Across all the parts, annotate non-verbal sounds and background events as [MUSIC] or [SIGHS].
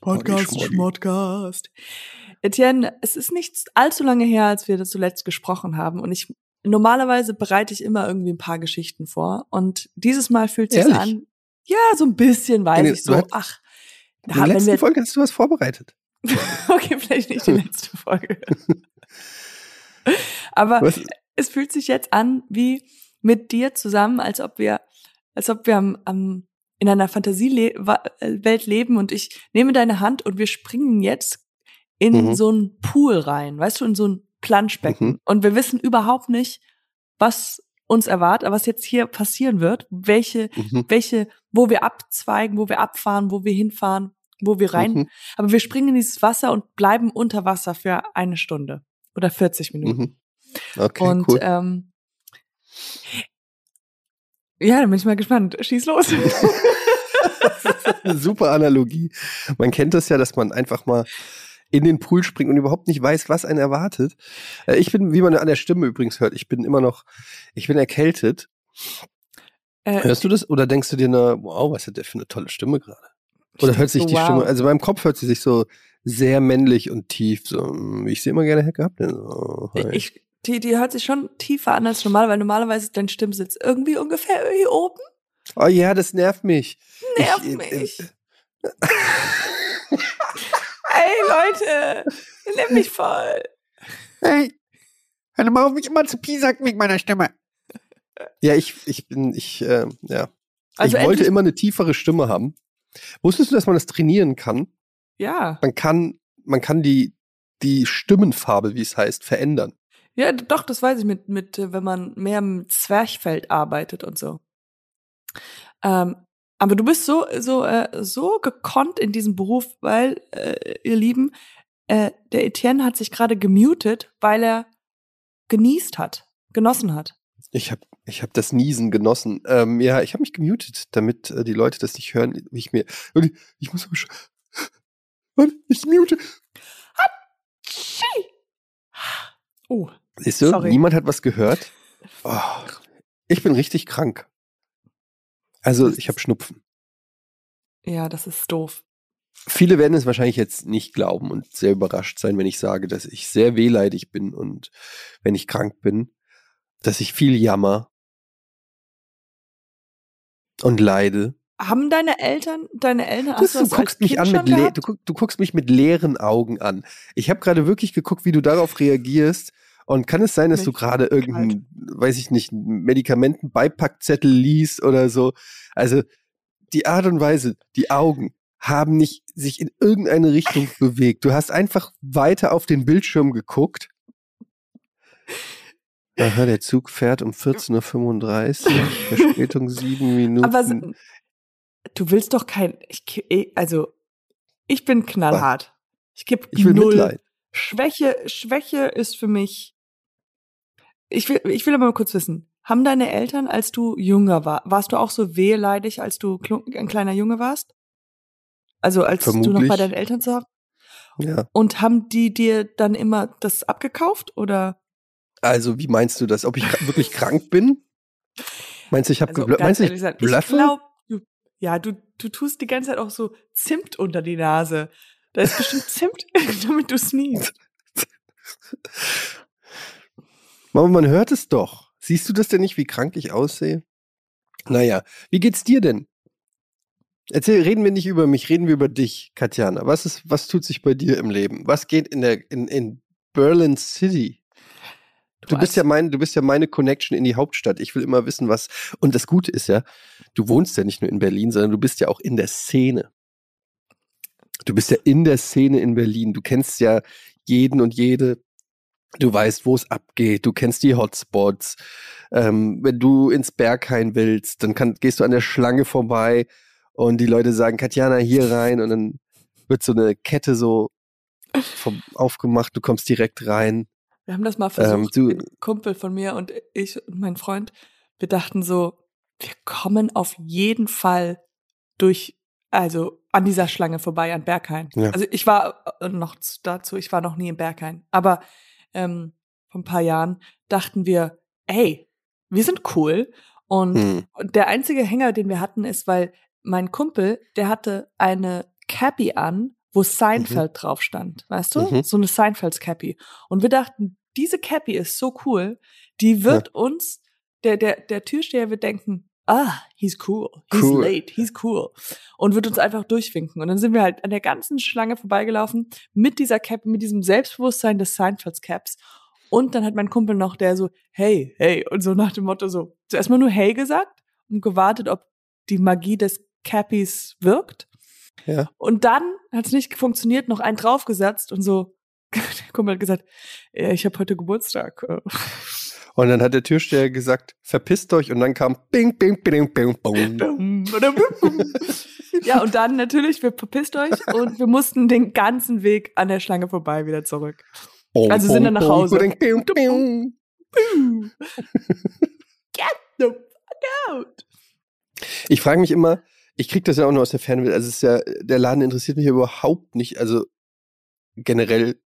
Podcast, Schmodcast. Etienne, es ist nicht allzu lange her, als wir das zuletzt gesprochen haben und ich normalerweise bereite ich immer irgendwie ein paar Geschichten vor und dieses Mal fühlt sich an, ja, so ein bisschen weiß Nee, ich so, hast- ach, In der letzten wir, Folge hast du was vorbereitet. [LAUGHS] okay, vielleicht nicht die letzte Folge. [LAUGHS] Aber Was? es fühlt sich jetzt an wie mit dir zusammen, als ob wir, als ob wir am, am in einer Fantasiewelt leben und ich nehme deine Hand und wir springen jetzt in Mhm. so einen Pool rein, weißt du, in so ein Planschbecken. Mhm. Und wir wissen überhaupt nicht, was uns erwartet, was jetzt hier passieren wird, welche, Mhm. welche, wo wir abzweigen, wo wir abfahren, wo wir hinfahren, wo wir rein. Mhm. Aber wir springen in dieses Wasser und bleiben unter Wasser für eine Stunde oder 40 Minuten. Mhm. Okay, und cool. ähm, ja, dann bin ich mal gespannt. Schieß los. [LAUGHS] Eine super Analogie. Man kennt das ja, dass man einfach mal in den Pool springt und überhaupt nicht weiß, was einen erwartet. Äh, Ich bin, wie man an der Stimme übrigens hört, ich bin immer noch, ich bin erkältet. äh, Hörst du das oder denkst du dir, na, wow, was hat der für eine tolle Stimme gerade? Oder hört sich die wow. Stimme, also meinem Kopf hört sie sich so sehr männlich und tief, so, mm, wie ich sie immer gerne hätte gehabt. So, hi. ich, die, die hört sich schon tiefer an als normal, weil normalerweise ist dein Stimmsitz irgendwie ungefähr hier oben. oh ja, das nervt mich. Nervt Ich, äh, mich. [LAUGHS] Ey, Leute, nimm mich voll. Hey, hör mal auf, mich immer zu piesacken mit meiner Stimme. Ja, ich, ich bin, ich, äh, ja. Also ich wollte immer eine tiefere Stimme haben. Wusstest du, dass man das trainieren kann? Ja, Man kann, man kann die, die Stimmenfarbe, wie es heißt, verändern. Ja, doch, das weiß ich mit, mit, äh, wenn man mehr im Zwerchfeld arbeitet und so. Ähm, aber du bist so, so, äh, so gekonnt in diesem Beruf, weil, äh, ihr Lieben, äh, der Etienne hat sich gerade gemutet, weil er genießt hat, genossen hat. Ich habe ich hab das Niesen genossen. Ähm, ja, ich habe mich gemutet, damit äh, die Leute das nicht hören, wie ich mir. Ich, muss ich mute. Oh, Siehst du, Sorry. niemand hat was gehört. Oh, ich bin richtig krank. Also, ich habe Schnupfen. ja, das ist doof. Viele werden es wahrscheinlich jetzt nicht glauben und sehr überrascht sein, wenn ich sage, dass ich sehr wehleidig bin und wenn ich krank bin, dass ich viel jammer und leide. Haben deine Eltern, deine Eltern, Das, du als guckst mich Kind an mit du, du guckst mich mit leeren Augen an. Ich habe gerade wirklich geguckt, wie du darauf reagierst. Und kann es sein, dass du gerade irgendeinen, weiß ich nicht, Medikamentenbeipackzettel liest oder so? Also die Art und Weise, die Augen haben nicht sich in irgendeine Richtung [LAUGHS] bewegt. Du hast einfach weiter auf den Bildschirm geguckt. Aha, der Zug fährt um 14.35 Uhr, Verspätung sieben Minuten. Aber du willst doch kein, ich, also ich bin knallhart. Ich gebe ich will null. Mitleid. Schwäche, Schwäche ist für mich. Ich will, ich will aber mal kurz wissen. Haben deine Eltern, als du jünger war, warst du auch so wehleidig, als du ein kleiner Junge warst? Also als du noch bei Vermutlich. deinen Eltern zu haben? Ja. Und haben die dir dann immer das abgekauft oder? Also, wie meinst du das? Ob ich wirklich krank bin? Meinst du, ich habe Also, meinst du, ich gesagt, ich bluffe? Ja, du, du tust die ganze Zeit auch so Zimt unter die Nase. Da ist bestimmt [LAUGHS] Zimt, [LAUGHS] damit du sneezest. Mama, man hört es doch. Siehst du das denn nicht, wie krank ich aussehe? Naja, wie geht's dir denn? Erzähl, reden wir nicht über mich, reden wir über dich, Katjana. Was ist, was tut sich bei dir im Leben? Was geht in der, in, in Berlin City? Du bist ja mein, du bist ja meine Connection in die Hauptstadt. Ich will immer wissen, was. Und das Gute ist ja, du wohnst ja nicht nur in Berlin, sondern du bist ja auch in der Szene. Du bist ja in der Szene in Berlin. Du kennst ja jeden und jede. Du weißt, wo es abgeht. Du kennst die Hotspots. Ähm, wenn du ins Berghain willst, dann kann, gehst du an der Schlange vorbei und die Leute sagen, Katjana, hier rein. Und dann wird so eine Kette so vom, aufgemacht. Du kommst direkt rein. Wir haben das mal versucht, Ähm, ein Kumpel von mir und ich und mein Freund, wir dachten so, wir kommen auf jeden Fall durch, also an dieser Schlange vorbei, an Berghain. Ja. Also ich war äh, noch dazu, ich war noch nie in Berghain, aber ähm, vor ein paar Jahren dachten wir, ey, wir sind cool und Hm. und der einzige Hänger, den wir hatten, ist, weil mein Kumpel, der hatte eine Cappy an wo Seinfeld drauf stand, weißt du? Mhm. So eine Seinfelds Cappy. Und wir dachten, diese Cappy ist so cool, die wird uns, der, der, der Türsteher wird denken, ah, he's cool, he's Cool. late, he's cool. Und wird uns einfach durchwinken. Und dann sind wir halt an der ganzen Schlange vorbeigelaufen mit dieser Cappy, mit diesem Selbstbewusstsein des Seinfelds Caps. Und dann hat mein Kumpel noch der so, hey, hey, und so nach dem Motto so, zuerst mal nur hey gesagt und gewartet, ob die Magie des Cappies wirkt. Ja. Und dann hat es nicht funktioniert, noch einen draufgesetzt und so, der [LAUGHS] Kumpel hat gesagt, ich habe heute Geburtstag. Und dann hat der Türsteher gesagt, verpisst euch und dann kam bing, bing, bing, bing, bing. [LAUGHS] ja, und dann natürlich, wir verpisst euch und wir mussten den ganzen Weg an der Schlange vorbei wieder zurück. Also sind dann nach Hause. Bing, bing, bing. Get the fuck out. Ich frage mich immer, ich krieg das ja auch nur aus der Ferne, also es ist ja, der Laden interessiert mich überhaupt nicht, also generell,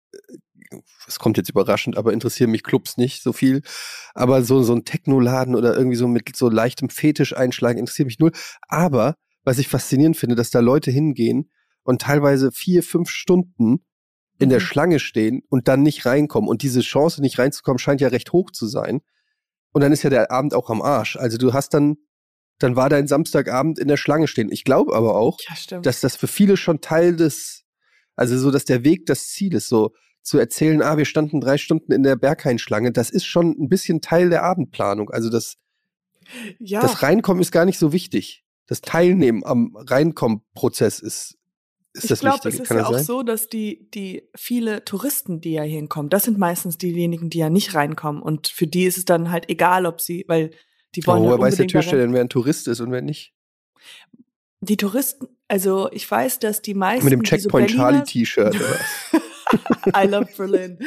es kommt jetzt überraschend, aber interessieren mich Clubs nicht so viel, aber so, so ein Technoladen oder irgendwie so mit so leichtem Fetisch einschlagen interessiert mich null, aber was ich faszinierend finde, dass da Leute hingehen und teilweise vier, fünf Stunden in der Mhm. Schlange stehen und dann nicht reinkommen. Und diese Chance nicht reinzukommen scheint ja recht hoch zu sein. Und dann ist ja der Abend auch am Arsch, also du hast dann dann war dein Samstagabend in der Schlange stehen. Ich glaube aber auch, Ja, dass das für viele schon Teil des, also so, dass der Weg das Ziel ist, so zu erzählen, ah, wir standen drei Stunden in der Berghain-Schlange, das ist schon ein bisschen Teil der Abendplanung. Also das, ja. das Reinkommen ist gar nicht so wichtig. Das Teilnehmen am Reinkommen-Prozess ist, ist ich glaube, es ist Kann ja auch sein? so, dass die, die viele Touristen, die ja hier hinkommen, das sind meistens diejenigen, die ja nicht reinkommen. Und für die ist es dann halt egal, ob sie, weil die wollen Oh, halt woher weiß der. Türsteher denn, wer ein Tourist ist und wer nicht? Die Touristen, also ich weiß, dass die meisten. Mit dem die so Checkpoint Berliner- Charlie T-Shirt. oder was? [LAUGHS] I love Berlin.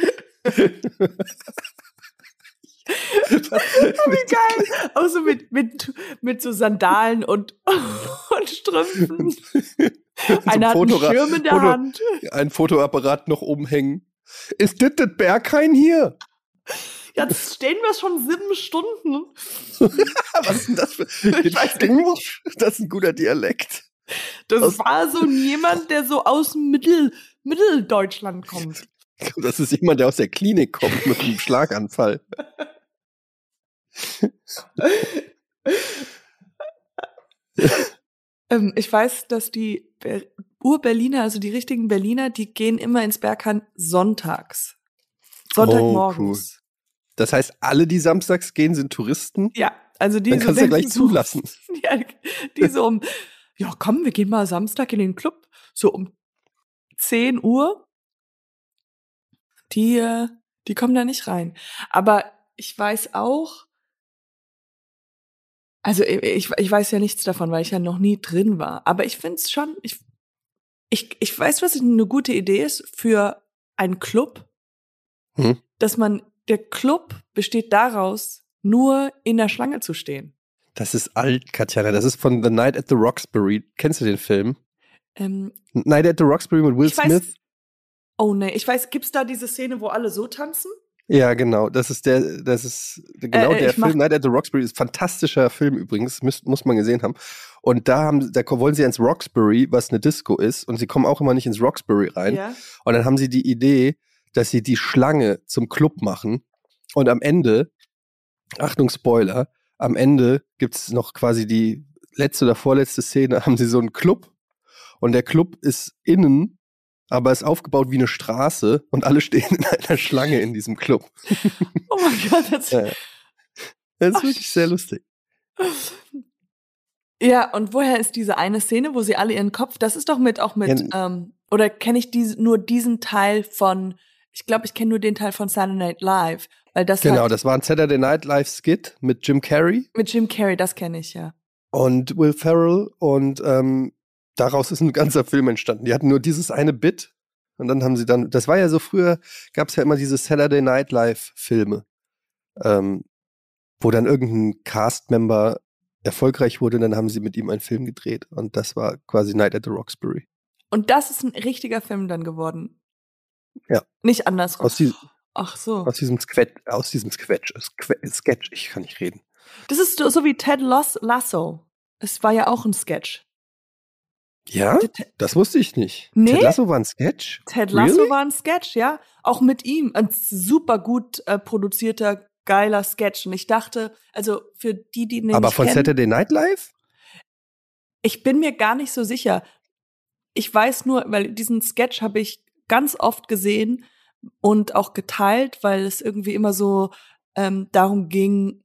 [LAUGHS] Wie geil. Auch so mit, mit, mit so Sandalen und, [LAUGHS] und Strümpfen. Einer hat einen Schirm in der Foto- Hand. ein Fotoapparat noch umhängen. Ist das das Berghain hier? Jetzt stehen wir schon sieben Stunden. Was ist denn das für Ich weiß nicht. Das ist ein guter Dialekt. Das Aus- war so jemand, der so aus Mittel, Mitteldeutschland kommt. [LAUGHS] Das ist jemand, der aus der Klinik kommt mit einem Schlaganfall. [LAUGHS] Ähm, ich weiß, dass die Ber Ur-Berliner, also die richtigen Berliner, die gehen immer ins Berghain sonntags. Sonntagmorgens. Das heißt, alle, die samstags gehen, sind Touristen. Ja, also die Dann so kannst du gleich [LAUGHS] zulassen. Ja, die so um, ja komm, wir gehen mal Samstag in den Club, so um 10 Uhr. Die, äh, die kommen da nicht rein. Aber ich weiß auch, also ich, ich weiß ja nichts davon, weil ich ja noch nie drin war. Aber ich finde es schon, ich, ich, ich weiß, was eine gute Idee ist für einen Club, Hm. dass man, der Club besteht daraus, nur in der Schlange zu stehen. Das ist alt, Katjana. Das ist von The Night at the Roxbury. Kennst du den Film? Ähm, Night at the Roxbury mit Will Ich weiß- Smith? Oh nee, ich weiß, gibt's da diese Szene, wo alle so tanzen? Ja, genau. Das ist der, das ist genau Äh, äh, der Film. Night at the Roxbury ist ein fantastischer Film übrigens, muss, muss man gesehen haben. Und da haben, da wollen sie ins Roxbury, was eine Disco ist, und sie kommen auch immer nicht ins Roxbury rein. Ja. Und dann haben sie die Idee, dass sie die Schlange zum Club machen. Und am Ende, Achtung Spoiler, am Ende gibt's noch quasi die letzte oder vorletzte Szene, [LAUGHS] haben sie so einen Club. Und der Club ist innen, aber ist aufgebaut wie eine Straße und alle [LAUGHS] stehen in einer Schlange in diesem Club. [LAUGHS] Oh mein Gott, das, Ja. Das ist Ach, wirklich sehr lustig. Ja, und woher ist diese eine Szene, wo sie alle ihren Kopf, das ist doch mit auch mit, Ja, ähm, oder kenne ich diese, nur diesen Teil von, ich glaube, ich kenne nur den Teil von Saturday Night Live, weil das Genau, halt, das war ein Saturday Night Live Skit mit Jim Carrey mit Jim Carrey, das kenne ich ja. und Will Ferrell und ähm, daraus ist ein ganzer Film entstanden. Die hatten nur dieses eine Bit und dann haben sie dann, das war ja so früher, gab es ja immer diese Saturday Night Live Filme, ähm, wo dann irgendein Cast-Member erfolgreich wurde und dann haben sie mit ihm einen Film gedreht und das war quasi Night at the Roxbury. Und das ist ein richtiger Film dann geworden. Ja. Nicht andersrum. Aus, die, Ach so. aus diesem Squetch, aus diesem Squetch, Sque- Sketch, ich kann nicht reden. Das ist so wie Ted Lass Lasso. Es war ja auch ein Sketch. Ja? Das wusste ich nicht. Nee? Ted Lasso war ein Sketch? Ted Lasso Really? war ein Sketch, ja. Auch mit ihm. Ein super gut äh, produzierter, geiler Sketch. Und ich dachte, also für die, die ihn Aber nicht von kennen, Saturday Night Live? ich bin mir gar nicht so sicher. Ich weiß nur, weil diesen Sketch habe ich ganz oft gesehen und auch geteilt, weil es irgendwie immer so ähm, darum ging,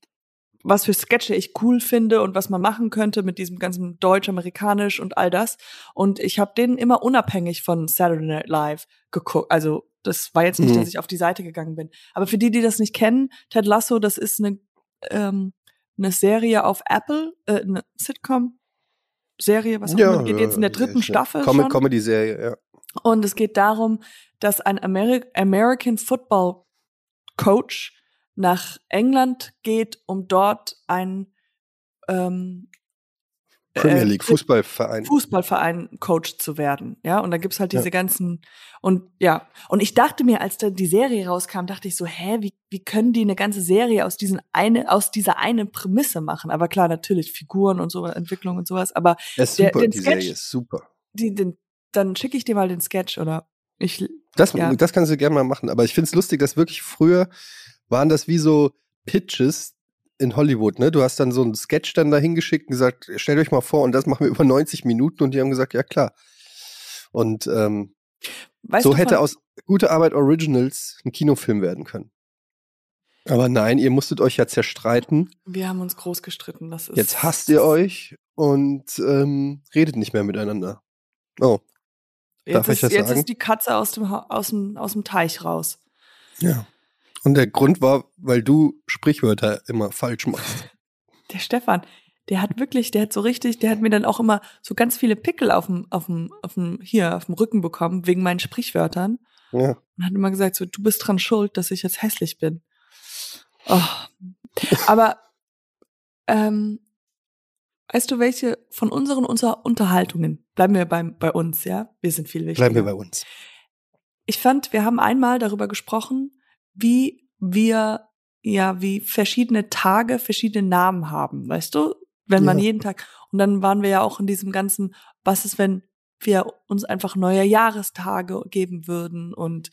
was für Sketche ich cool finde und was man machen könnte mit diesem ganzen Deutsch-Amerikanisch und all das. Und ich habe den immer unabhängig von Saturday Night Live geguckt. Also das war jetzt nicht, Mhm. dass ich auf die Seite gegangen bin. Aber für die, die das nicht kennen, Ted Lasso, das ist eine, ähm, eine Serie auf Apple, äh, eine Sitcom. Serie, was auch immer, geht jetzt in der dritten ja, Staffel Com schon. Comedy-Serie, ja. Und es geht darum, dass ein Ameri American Football Coach nach England geht, um dort ein ähm, Premier äh, League, Fußballverein. Fußballverein Coach zu werden. Ja, und da gibt's halt diese Ja. ganzen und ja, und ich dachte mir, als da die Serie rauskam, dachte ich so, hä, wie, wie können die eine ganze Serie aus diesen eine aus dieser einen Prämisse machen? Aber klar, natürlich Figuren und so Entwicklung und sowas, aber der- super, den die Sketch- Serie ist super. die, den, dann schicke ich dir mal den Sketch oder ich Das, Ja. das kannst du gerne mal machen. Aber ich finde es lustig, dass wirklich früher waren das wie so Pitches in Hollywood, ne? Du hast dann so einen Sketch dann dahin geschickt und gesagt, stellt euch mal vor, und das machen wir über 90 Minuten und die haben gesagt, ja klar. Und ähm, weißt so du hätte von- aus Gute Arbeit Originals ein Kinofilm werden können. Aber nein, ihr musstet euch ja zerstreiten. Wir haben uns groß gestritten. Das ist, Jetzt hasst ihr euch und ähm, redet nicht mehr miteinander. Oh, Darf ich ist, jetzt sagen? ist die Katze aus dem, aus, dem, aus dem Teich raus. ja. Und der Grund war, weil du Sprichwörter immer falsch machst. [LAUGHS] Der Stefan, der hat wirklich, der hat so richtig, der hat mir dann auch immer so ganz viele Pickel auf dem, auf dem, auf dem, hier, auf dem Rücken bekommen, wegen meinen Sprichwörtern. Ja. Und hat immer gesagt, so, du bist dran schuld, dass ich jetzt hässlich bin. Oh. Aber, ähm, weißt du, welche von unseren unser Unterhaltungen, bleiben wir beim, bei uns, ja? Wir sind viel wichtiger. Bleiben wir bei uns. Ich fand, wir haben einmal darüber gesprochen, wie wir ja wie verschiedene Tage verschiedene Namen haben, weißt du? Wenn man Ja. jeden Tag und dann waren wir ja auch in diesem ganzen, was ist, wenn wir uns einfach neue Jahrestage geben würden und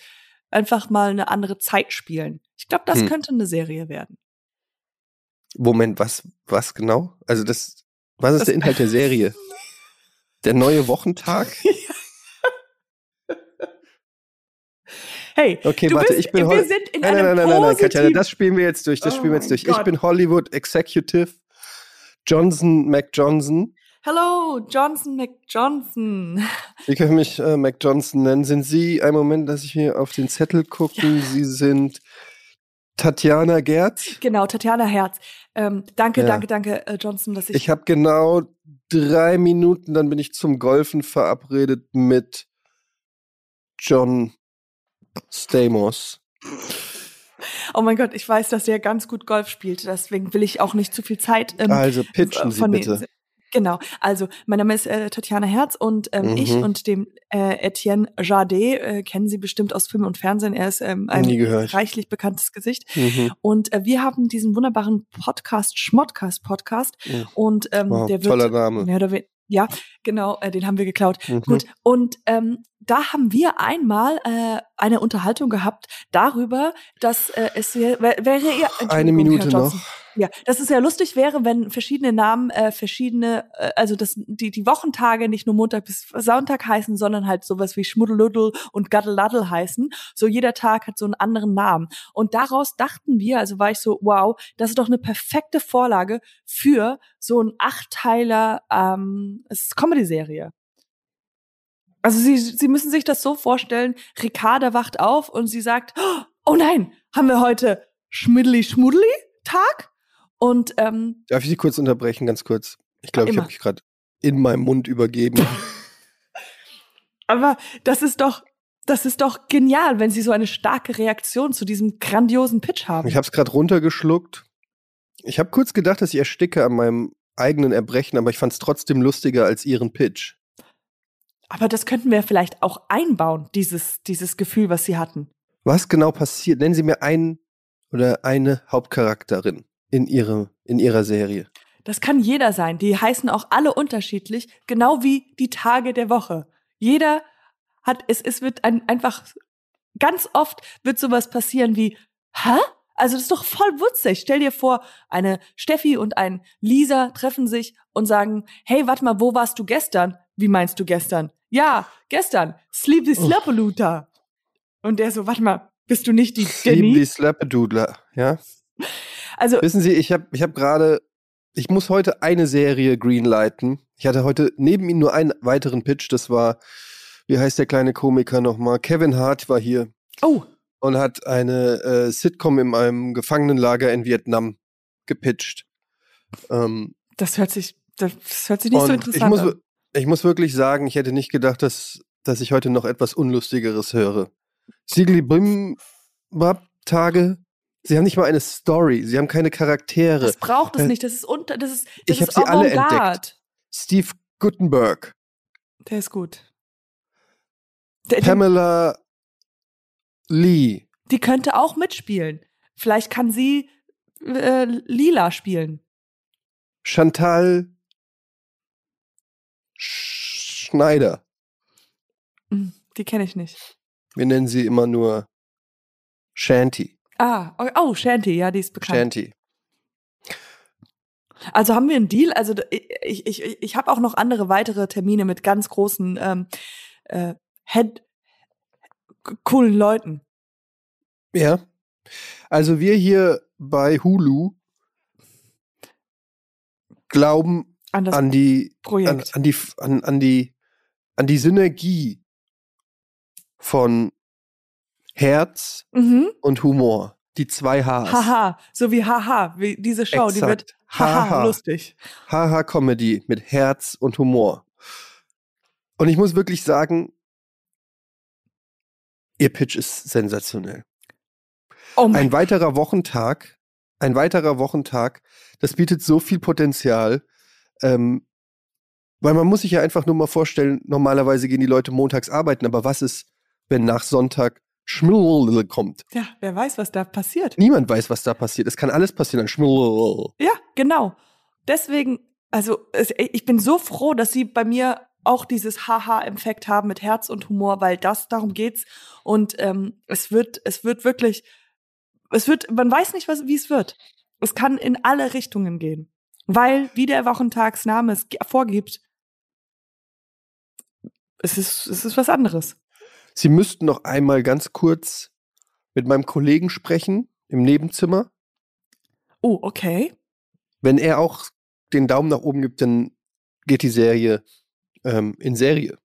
einfach mal eine andere Zeit spielen. Ich glaube, das Hm. könnte eine Serie werden. Moment, was, was genau? Also das, was ist der Inhalt der Serie? [LAUGHS] Der neue Wochentag? [LAUGHS] Hey, Okay, warte, bist, ich bin wir sind in Nein, nein, einem nein, nein, nein, nein, Katja, positiven- das spielen wir jetzt durch, das Oh spielen wir jetzt durch. Ich Gott. bin Hollywood Executive Johnson McJohnson. Hello, Johnson McJohnson. Sie können mich äh, McJohnson nennen. Sind Sie, einen Moment, dass ich hier auf den Zettel gucken. Sie sind Tatjana Gerz. Genau, Tatjana Herz. Ähm, danke, Ja. danke, danke, äh, Johnson, dass ich. Ich habe genau drei Minuten, dann bin ich zum Golfen verabredet mit John Stamos. oh mein Gott, ich weiß, dass er ganz gut Golf spielt. Deswegen will ich auch nicht zu viel Zeit. Ähm, Also pitchen Sie von den- bitte. Genau, also mein Name ist äh, Tatjana Herz und ähm, Mhm. ich und dem äh, Etienne Jardet äh, kennen Sie bestimmt aus Film und Fernsehen. Er ist ähm, ein reichlich bekanntes Gesicht. Mhm. Und äh, wir haben diesen wunderbaren Podcast, Schmodcast Podcast. Mhm. Und ähm, Wow, der wird toller Name. mehr oder weniger, ja, genau, äh, den haben wir geklaut. Mhm. Gut, und ähm, da haben wir einmal äh, eine Unterhaltung gehabt darüber, dass äh, es wär, wär- wäre ihr Eine Minute noch. Ja, dass es ja lustig wäre, wenn verschiedene Namen äh, verschiedene, äh, also dass die die Wochentage nicht nur Montag bis Sonntag heißen, sondern halt sowas wie Schmuddeluddel und Gaddeladdel heißen. So jeder Tag hat so einen anderen Namen. Und daraus dachten wir, also war ich so, wow, das ist doch eine perfekte Vorlage für so ein Achtteiler ähm, Comedy-Serie. Also sie, sie müssen sich das so vorstellen, Ricarda wacht auf und sie sagt, oh nein, haben wir heute Schmiddeli-Schmuddeli-Tag? Und ähm, Darf ich Sie kurz unterbrechen, ganz kurz? Ich glaube, ich habe mich gerade in meinem Mund übergeben. [LAUGHS] aber das ist doch, das ist doch genial, wenn sie so eine starke Reaktion zu diesem grandiosen Pitch haben. Ich habe es gerade runtergeschluckt. Ich habe kurz gedacht, dass ich ersticke an meinem eigenen Erbrechen, aber ich fand es trotzdem lustiger als Ihren Pitch. Aber das könnten wir vielleicht auch einbauen, dieses, dieses Gefühl, was sie hatten. Was genau passiert? Nennen Sie mir einen oder eine Hauptcharakterin in, ihre, in Ihrer Serie. Das kann jeder sein. Die heißen auch alle unterschiedlich, genau wie die Tage der Woche. Jeder hat, es, es wird ein, einfach, ganz oft wird sowas passieren wie, hä? Also das ist doch voll witzig. Stell dir vor, eine Steffi und ein Lisa treffen sich und sagen, hey, warte mal, wo warst du gestern? Wie meinst du gestern? Ja, gestern. Sleepy Slappeluta. Und der so, warte mal, bist du nicht die Sleepy Jenny? Slappedoodler, ja. Also, Wissen Sie, ich habe ich hab gerade, ich muss heute eine Serie greenlighten. Ich hatte heute neben ihm nur einen weiteren Pitch, das war, wie heißt der kleine Komiker nochmal? Kevin Hart war hier oh, und hat eine äh, Sitcom in einem Gefangenenlager in Vietnam gepitcht. Ähm, das hört sich, das hört sich nicht so interessant ich muss, an. Ich muss wirklich sagen, ich hätte nicht gedacht, dass, dass ich heute noch etwas Unlustigeres höre. Sigli Bimbab Tage, sie haben nicht mal eine Story, sie haben keine Charaktere. Das braucht es Äh, nicht. Das ist unter, das ist, das ich hab ist sie alle entdeckt. Steve Gutenberg, Der ist gut. Der, die, Pamela Lee, die könnte auch mitspielen. Vielleicht kann sie äh, Lila spielen. Chantal Schneider. Hm, Die kenne ich nicht. Wir nennen sie immer nur Shanty. Ah, oh, oh, Shanty, ja, die ist bekannt. Shanty. Also haben wir einen Deal? Also ich, ich, ich, habe auch noch andere weitere Termine mit ganz großen ähm, äh, Head coolen Leuten. Ja. Also wir hier bei Hulu glauben An das an die an, Projekt. an die an, an die an die Synergie von Herz mhm. und Humor. Die zwei Hs. Haha, so wie Haha, wie diese Show, die wird Exakt. Haha Haha. lustig. Haha Comedy mit Herz und Humor. Und ich muss wirklich sagen, ihr Pitch ist sensationell. Oh Ein weiterer Wochentag, ein weiterer Wochentag, das bietet so viel Potenzial. Ähm, weil man muss sich ja einfach nur mal vorstellen, normalerweise gehen die Leute montags arbeiten, aber was ist, wenn nach Sonntag Schmull kommt? Ja, wer weiß, was da passiert. Niemand weiß, was da passiert. Es kann alles passieren an Schmull. Ja, genau. Deswegen, also ich bin so froh, dass sie bei mir auch dieses Haha-Effekt haben mit Herz und Humor, weil das darum geht's und ähm, es wird, es wird wirklich, es wird, man weiß nicht, was, wie es wird. Es kann in alle Richtungen gehen, weil wie der Wochentagsname es vorgibt, es ist, es ist was anderes. Sie müssten noch einmal ganz kurz mit meinem Kollegen sprechen im Nebenzimmer. Oh, okay. Wenn er auch den Daumen nach oben gibt, dann geht die Serie ähm, in Serie.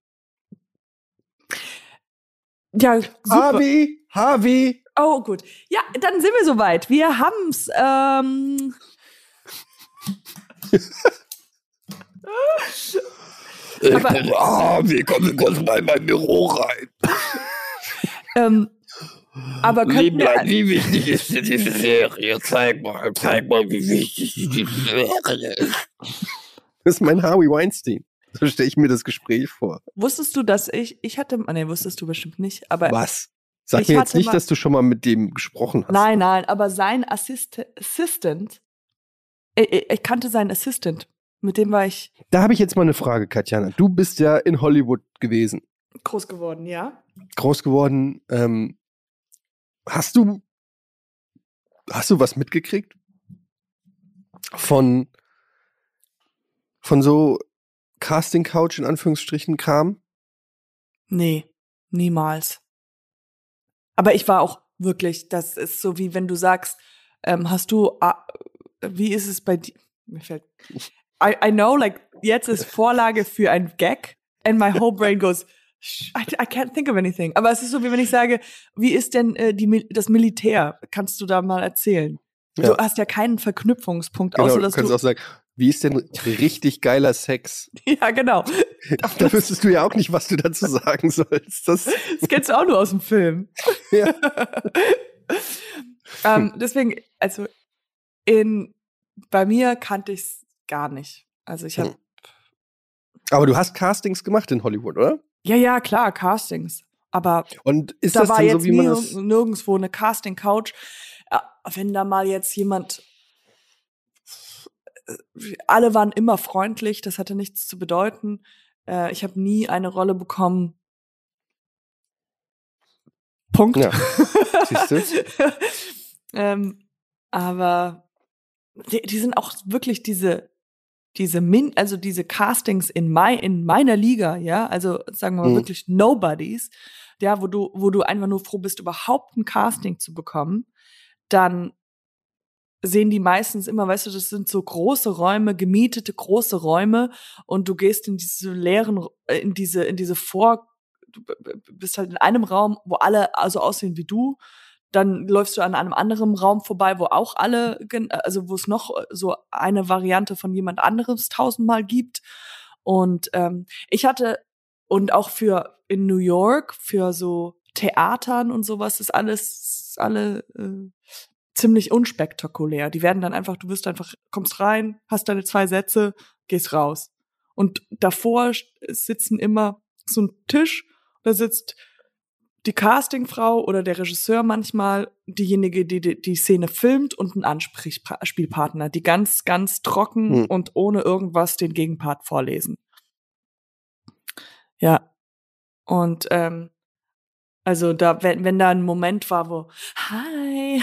Ja, super. Harvey, Harvey. Oh, gut. Ja, dann sind wir soweit. Wir haben's. Ähm, Aber- Harvey, komm kurz mal in mein Büro rein. ähm, aber wir, wie wichtig ist dir diese Serie? Zeig mal, zeig mal, wie wichtig diese Serie ist. Das ist mein Harvey Weinstein. So stelle ich mir das Gespräch vor. wusstest du, dass ich, ich hatte, nee, wusstest du bestimmt nicht, aber Was? Sag Ich mir jetzt hatte nicht, mal- dass du schon mal mit dem gesprochen hast. nein, nein, aber sein Assist Assistant, ich, ich, ich kannte seinen Assistant, mit dem war ich Da habe ich jetzt mal eine Frage, Katjana. Du bist ja in Hollywood gewesen, groß geworden, ja? groß geworden. Ähm, hast du hast du was mitgekriegt von von so Casting Couch in Anführungsstrichen Kram? Nee, niemals. Aber ich war auch wirklich, das ist so wie wenn du sagst, ähm, hast du, ah, wie ist es bei dir? Mir fällt, I, I know, like, jetzt ist Vorlage für ein Gag and my whole brain goes, "Sh- I, I can't think of anything. Aber es ist so, wie wenn ich sage, wie ist denn äh, die, das Militär? Kannst du da mal erzählen? Ja. Du hast ja keinen Verknüpfungspunkt, Genau, außer du dass kannst du, auch sagen, wie ist denn richtig geiler Sex? [LAUGHS] ja, genau. [LAUGHS] Da wüsstest du ja auch nicht, was du dazu sagen sollst. Das, [LAUGHS] Das kennst du auch nur aus dem Film. ja. ähm, deswegen, also in bei mir kannte ich es gar nicht. Also ich habe Hm. Aber du hast Castings gemacht in Hollywood, oder? ja ja klar Castings, aber Und ist da das war denn jetzt so, wie man das. nirgendwo eine Casting Couch. Wenn da mal jetzt jemand alle waren immer freundlich, das hatte nichts zu bedeuten. Äh, ich habe nie eine Rolle bekommen. Punkt. Ja. Siehst du? [LAUGHS] ähm, aber die, die sind auch wirklich diese diese Min also diese Castings in mein, in meiner Liga, ja, also sagen wir mal Mhm. wirklich Nobodies, ja, wo du wo du einfach nur froh bist überhaupt ein Casting zu bekommen, dann sehen die meistens immer, weißt du, das sind so große Räume, gemietete große Räume und du gehst in diese leeren äh, in diese in diese vor du bist halt in einem Raum, wo alle also aussehen wie du dann läufst du an einem anderen Raum vorbei, wo auch alle, also wo es noch so eine Variante von jemand anderes tausendmal gibt. Und ähm, ich hatte, und auch für in New York, für so Theatern und sowas, ist alles, alle äh, ziemlich unspektakulär. Die werden dann einfach, du wirst einfach, kommst rein, hast deine zwei Sätze, gehst raus. Und davor sitzen immer so ein Tisch, da sitzt die Castingfrau oder der Regisseur manchmal, diejenige, die die, die Szene filmt und ein Anspielpartner, die ganz, ganz trocken Hm. und ohne irgendwas den Gegenpart vorlesen. Ja. Und ähm, also da, wenn, wenn da ein Moment war, wo Hi,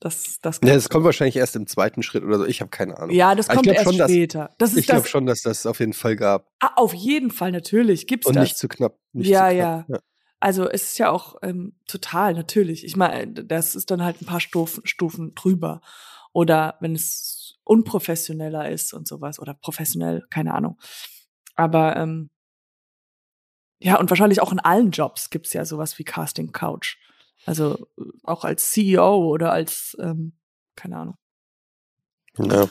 das, das Ja, das kommt wahrscheinlich erst im zweiten Schritt oder so. Ich habe keine Ahnung. ja, das Aber kommt erst schon, dass- später. Das ist ich glaube das. schon, dass das auf jeden Fall gab. Ah, auf jeden Fall, natürlich gibt's Und das. nicht zu knapp. Nicht Ja, zu knapp. ja. Also es ist ja auch ähm, total natürlich. Ich meine, das ist dann halt ein paar Stufen, Stufen drüber. Oder wenn es unprofessioneller ist und sowas oder professionell, keine Ahnung. Aber ähm, ja, und wahrscheinlich auch in allen Jobs gibt's ja sowas wie Casting Couch. Also äh, auch als CEO oder als, ähm, keine Ahnung. Ja.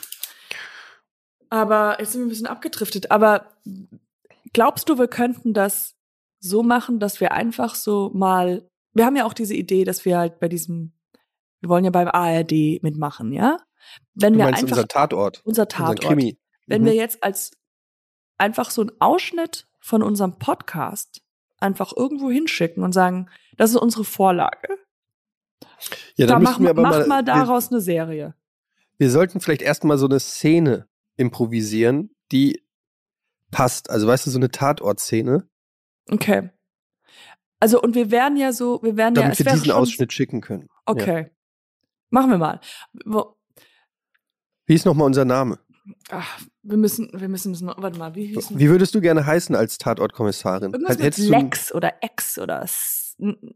Aber jetzt sind wir ein bisschen abgedriftet. Aber glaubst du, wir könnten das so machen, dass wir einfach so mal, wir haben ja auch diese Idee, dass wir halt bei diesem, wir wollen ja beim ARD mitmachen, ja? Wenn Du wir einfach unser Tatort, unser Tatort, Krimi. wenn Mhm. wir jetzt als einfach so einen Ausschnitt von unserem Podcast einfach irgendwo hinschicken und sagen, das ist unsere Vorlage. ja, Da dann mach, müssen wir aber mach mal, mal wir, daraus eine Serie. wir sollten vielleicht erstmal so eine Szene improvisieren, die passt. Also weißt du, so eine Tatortszene, Okay. Also und wir werden ja so, wir werden ja, damit wir diesen Ausschnitt schicken können. Ja. Okay. Machen wir mal. Wo, Wie ist nochmal unser Name? ach, wir müssen, wir müssen noch, warte mal, wie hieß Wie würdest du gerne heißen als Tatortkommissarin? Irgendwas mit Hättest Lex oder Ex oder S n-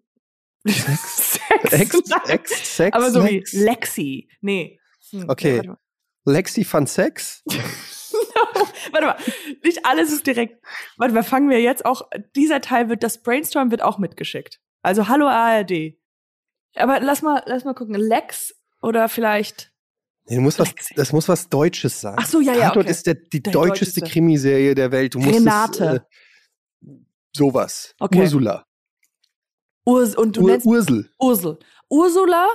Sex. [LAUGHS] Ex, Sex, Aber so Lex? wie Lexi. Nee. Hm, Okay. Mal. Lexi fand Sex? [LAUGHS] [LAUGHS] warte mal. Nicht alles ist direkt. Warte mal, fangen wir jetzt auch. Dieser Teil wird, das Brainstorm wird auch mitgeschickt. Also hallo ARD. Aber lass mal, lass mal gucken. Lex oder vielleicht. Nee, du musst was, das muss was Deutsches sein. Ach so, ja, ja, Tatort okay. ist der, die Der deutscheste deutscheste. Krimiserie der Welt. Du musst Renate. Es, äh, sowas. Okay. Ursula. Urs und du Ur nennst Ursel. Ursel. Ursula,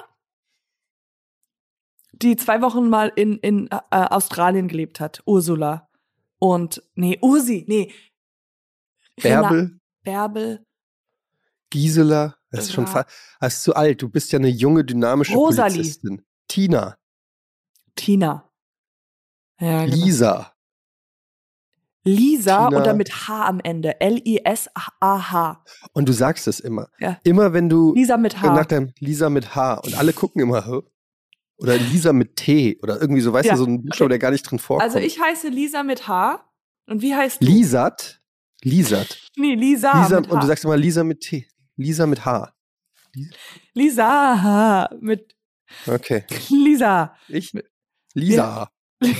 die zwei Wochen mal in, in äh, Australien gelebt hat. Ursula. Und, nee, Ursi, nee. Bärbel. Bärbel. Gisela. Das ist schon Ja. fa- das ist zu alt. Du bist ja eine junge, dynamische Rosalie. Polizistin. Tina. Tina. Ja, genau. Lisa. Lisa Tina. und dann mit H am Ende. L-I-S-A-H. Und du sagst es immer. Ja. Immer wenn du Lisa mit nach H. deinem Lisa mit H und alle gucken immer? Oder Lisa mit T oder irgendwie so, weißt Ja. du, so ein Buchstabe, der gar nicht drin vorkommt. Also ich heiße Lisa mit H. Und wie heißt du? Lisat. Lisat. [LAUGHS] Nee, Lisa, Lisa, mit H. und du sagst immer Lisa mit T. Lisa mit H. Lisa mit Okay. [LAUGHS] Lisa. Ich? Lisa. [LAUGHS]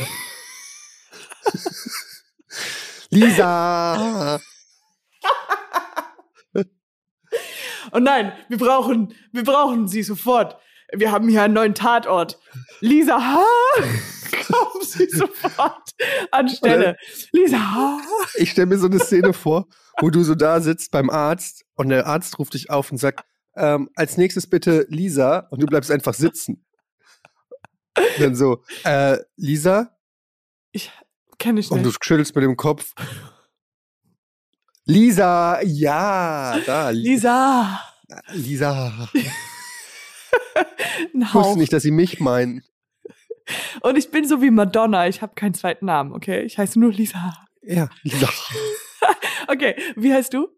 Lisa. Oh nein, wir brauchen, wir brauchen sie sofort. Wir haben hier einen neuen Tatort. Lisa H. [LAUGHS] Kommen Sie sofort anstelle. Lisa H. Ich stelle mir so eine Szene vor, wo du so da sitzt beim Arzt und der Arzt ruft dich auf und sagt, ähm, als nächstes bitte Lisa und du bleibst einfach sitzen. Und dann so, äh, Lisa? Ich kenne ich Und du nicht. schüttelst mit dem Kopf. Lisa, ja, da, Li- Lisa. Lisa. [LAUGHS] Ein Ich wusste nicht, dass sie mich meinen. Und ich bin so wie Madonna, ich habe keinen zweiten Namen, okay? Ich heiße nur Lisa. Ja, Lisa. [LAUGHS] Okay, wie heißt du?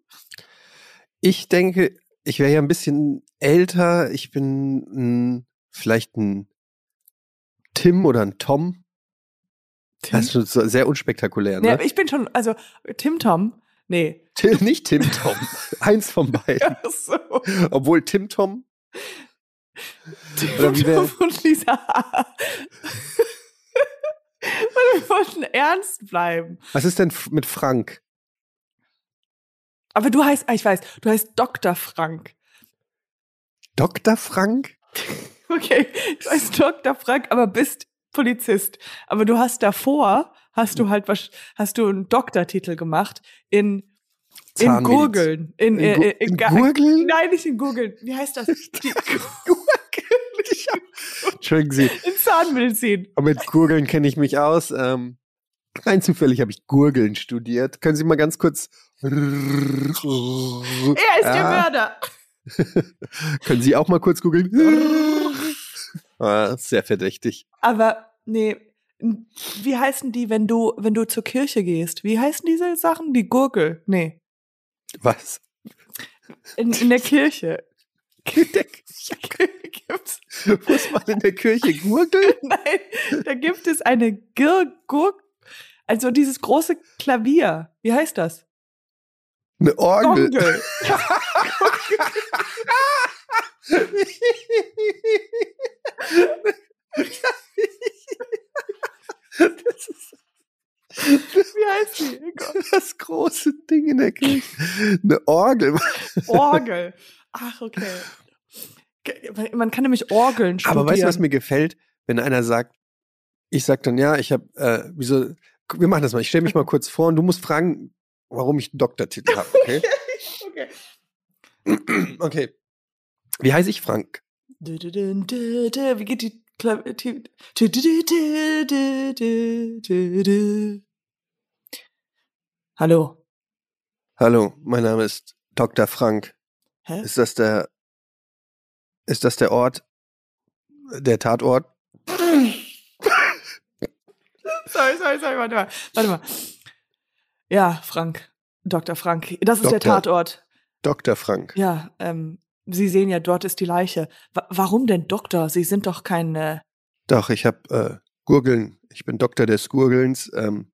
Ich denke, ich wäre ja ein bisschen älter. Ich bin ein, vielleicht ein Tim oder ein Tom. Das ist schon sehr unspektakulär, ne? Nee, ich bin schon, also Tim Tom. Nee. Tim, nicht Tim Tom. [LAUGHS] Eins von beiden. Ach so. Obwohl Tim Tom. Tim Oder Tom und Lisa. [LAUGHS] Weil wir wollten ernst bleiben. Was ist denn mit Frank? Aber du heißt, ah, ich weiß, du heißt Dr. Frank. Dr. Frank? [LAUGHS] Okay, du heißt Dr. Frank, aber bist Polizist. Aber du hast davor, hast du halt was, hast du einen Doktortitel gemacht in, in. Gurgeln. In, In, äh, äh, in, in Ga- Gurgeln? Nein, nicht in Gurgeln. Wie heißt das? [LAUGHS] Die, Entschuldigen Sie, in Zahnmedizin. aber mit Gurgeln kenne ich mich aus. Ähm, rein zufällig habe ich Gurgeln studiert. Können Sie mal ganz kurz. Er ist der Ah, Mörder. [LAUGHS] Können Sie auch mal kurz googeln? [LAUGHS] ah, sehr verdächtig. Aber nee, wie heißen die, wenn du, wenn du zur Kirche gehst? Wie heißen diese Sachen? Die Gurgel. Nee. Was? In, in der Kirche. [LAUGHS] Gibt's, Muss man in der Kirche [LAUGHS] gurgeln? nein, da gibt es eine Gir, Gur, also dieses große Klavier. Wie heißt das? Eine Orgel. Gongel. [LAUGHS] Das ist Wie heißt die? Das große Ding in der Kirche. Eine Orgel. Orgel. Ach, okay. [LAUGHS] Man kann nämlich Orgeln studieren. Aber weißt du, was mir gefällt? Wenn einer sagt, ich sag dann, ja, ich habe, äh, wieso, wir machen das mal, ich stelle mich mal kurz vor und du musst fragen, warum ich einen Doktortitel habe, okay? [LAUGHS] okay. [CLEARS THROAT] okay. Wie heiße ich Frank? Du, du, du, du, du. Wie geht die Kla- die- du, du, du, du, du, du, du, du. Hallo. Hallo, mein Name ist Dr. Frank. Hä? Ist das der, ist das der Ort, der Tatort? Sorry, sorry, sorry, warte mal. Warte mal. Ja, Frank. Dr. Frank. Das ist der Doktor. Tatort. Dr. Frank. Ja, ähm, Sie sehen ja, dort ist die Leiche. Wa warum denn Doktor? Sie sind doch kein. Äh, Doch, ich habe äh, Gurgeln. Ich bin Doktor des Gurgelns. Ähm,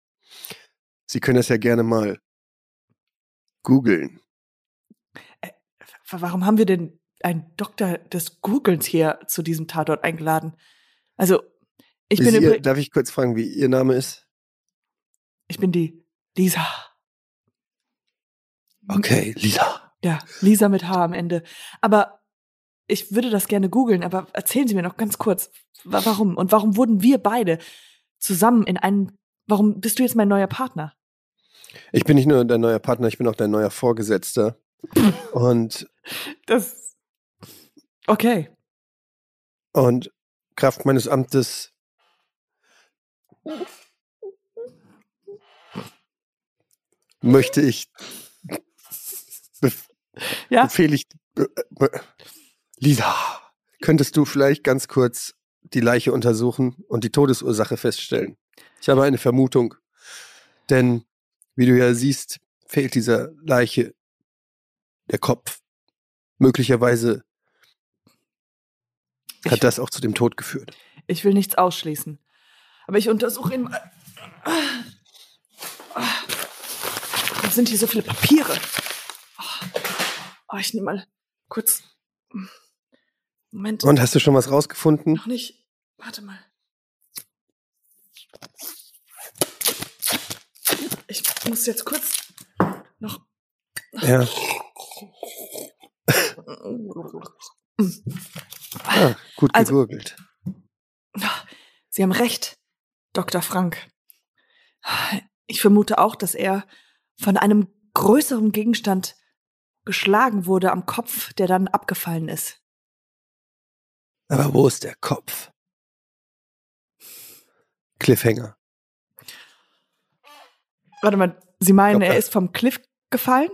Sie können das ja gerne mal googeln. Warum haben wir denn einen Doktor des Googlens hier zu diesem Tatort eingeladen? Also, ich Wie bin, ihr, darf ich kurz fragen, wie Ihr Name ist? ich bin die Lisa. Okay, Lisa. Ja, Lisa mit H am Ende. Aber ich würde das gerne googeln, aber erzählen Sie mir noch ganz kurz, wa- warum? Und warum wurden wir beide zusammen in einen, warum bist du jetzt mein neuer Partner? Ich bin nicht nur dein neuer Partner, ich bin auch dein neuer Vorgesetzter. Und, Das, okay. und Kraft meines Amtes möchte ich bef Ja, befehle ich äh, äh, Lisa, könntest du vielleicht ganz kurz die Leiche untersuchen und die Todesursache feststellen? Ich habe eine Vermutung, denn wie du ja siehst, fehlt dieser Leiche der Kopf. Möglicherweise hat Ich- das auch zu dem Tod geführt. ich will nichts ausschließen. Aber ich untersuche ihn mal. Da sind hier so viele Papiere. Oh, ich nehme mal kurz. Moment. Und hast du schon was rausgefunden? Noch nicht. Warte mal. Ich muss jetzt kurz noch. Ja. Ah, gut Also- gegurgelt. Sie haben recht, Dr. Frank. Ich vermute auch, dass er von einem größeren Gegenstand geschlagen wurde am Kopf, der dann abgefallen ist. Aber wo ist der Kopf? Cliffhanger. Warte mal, Sie meinen, Dr. er ist vom Cliff gefallen?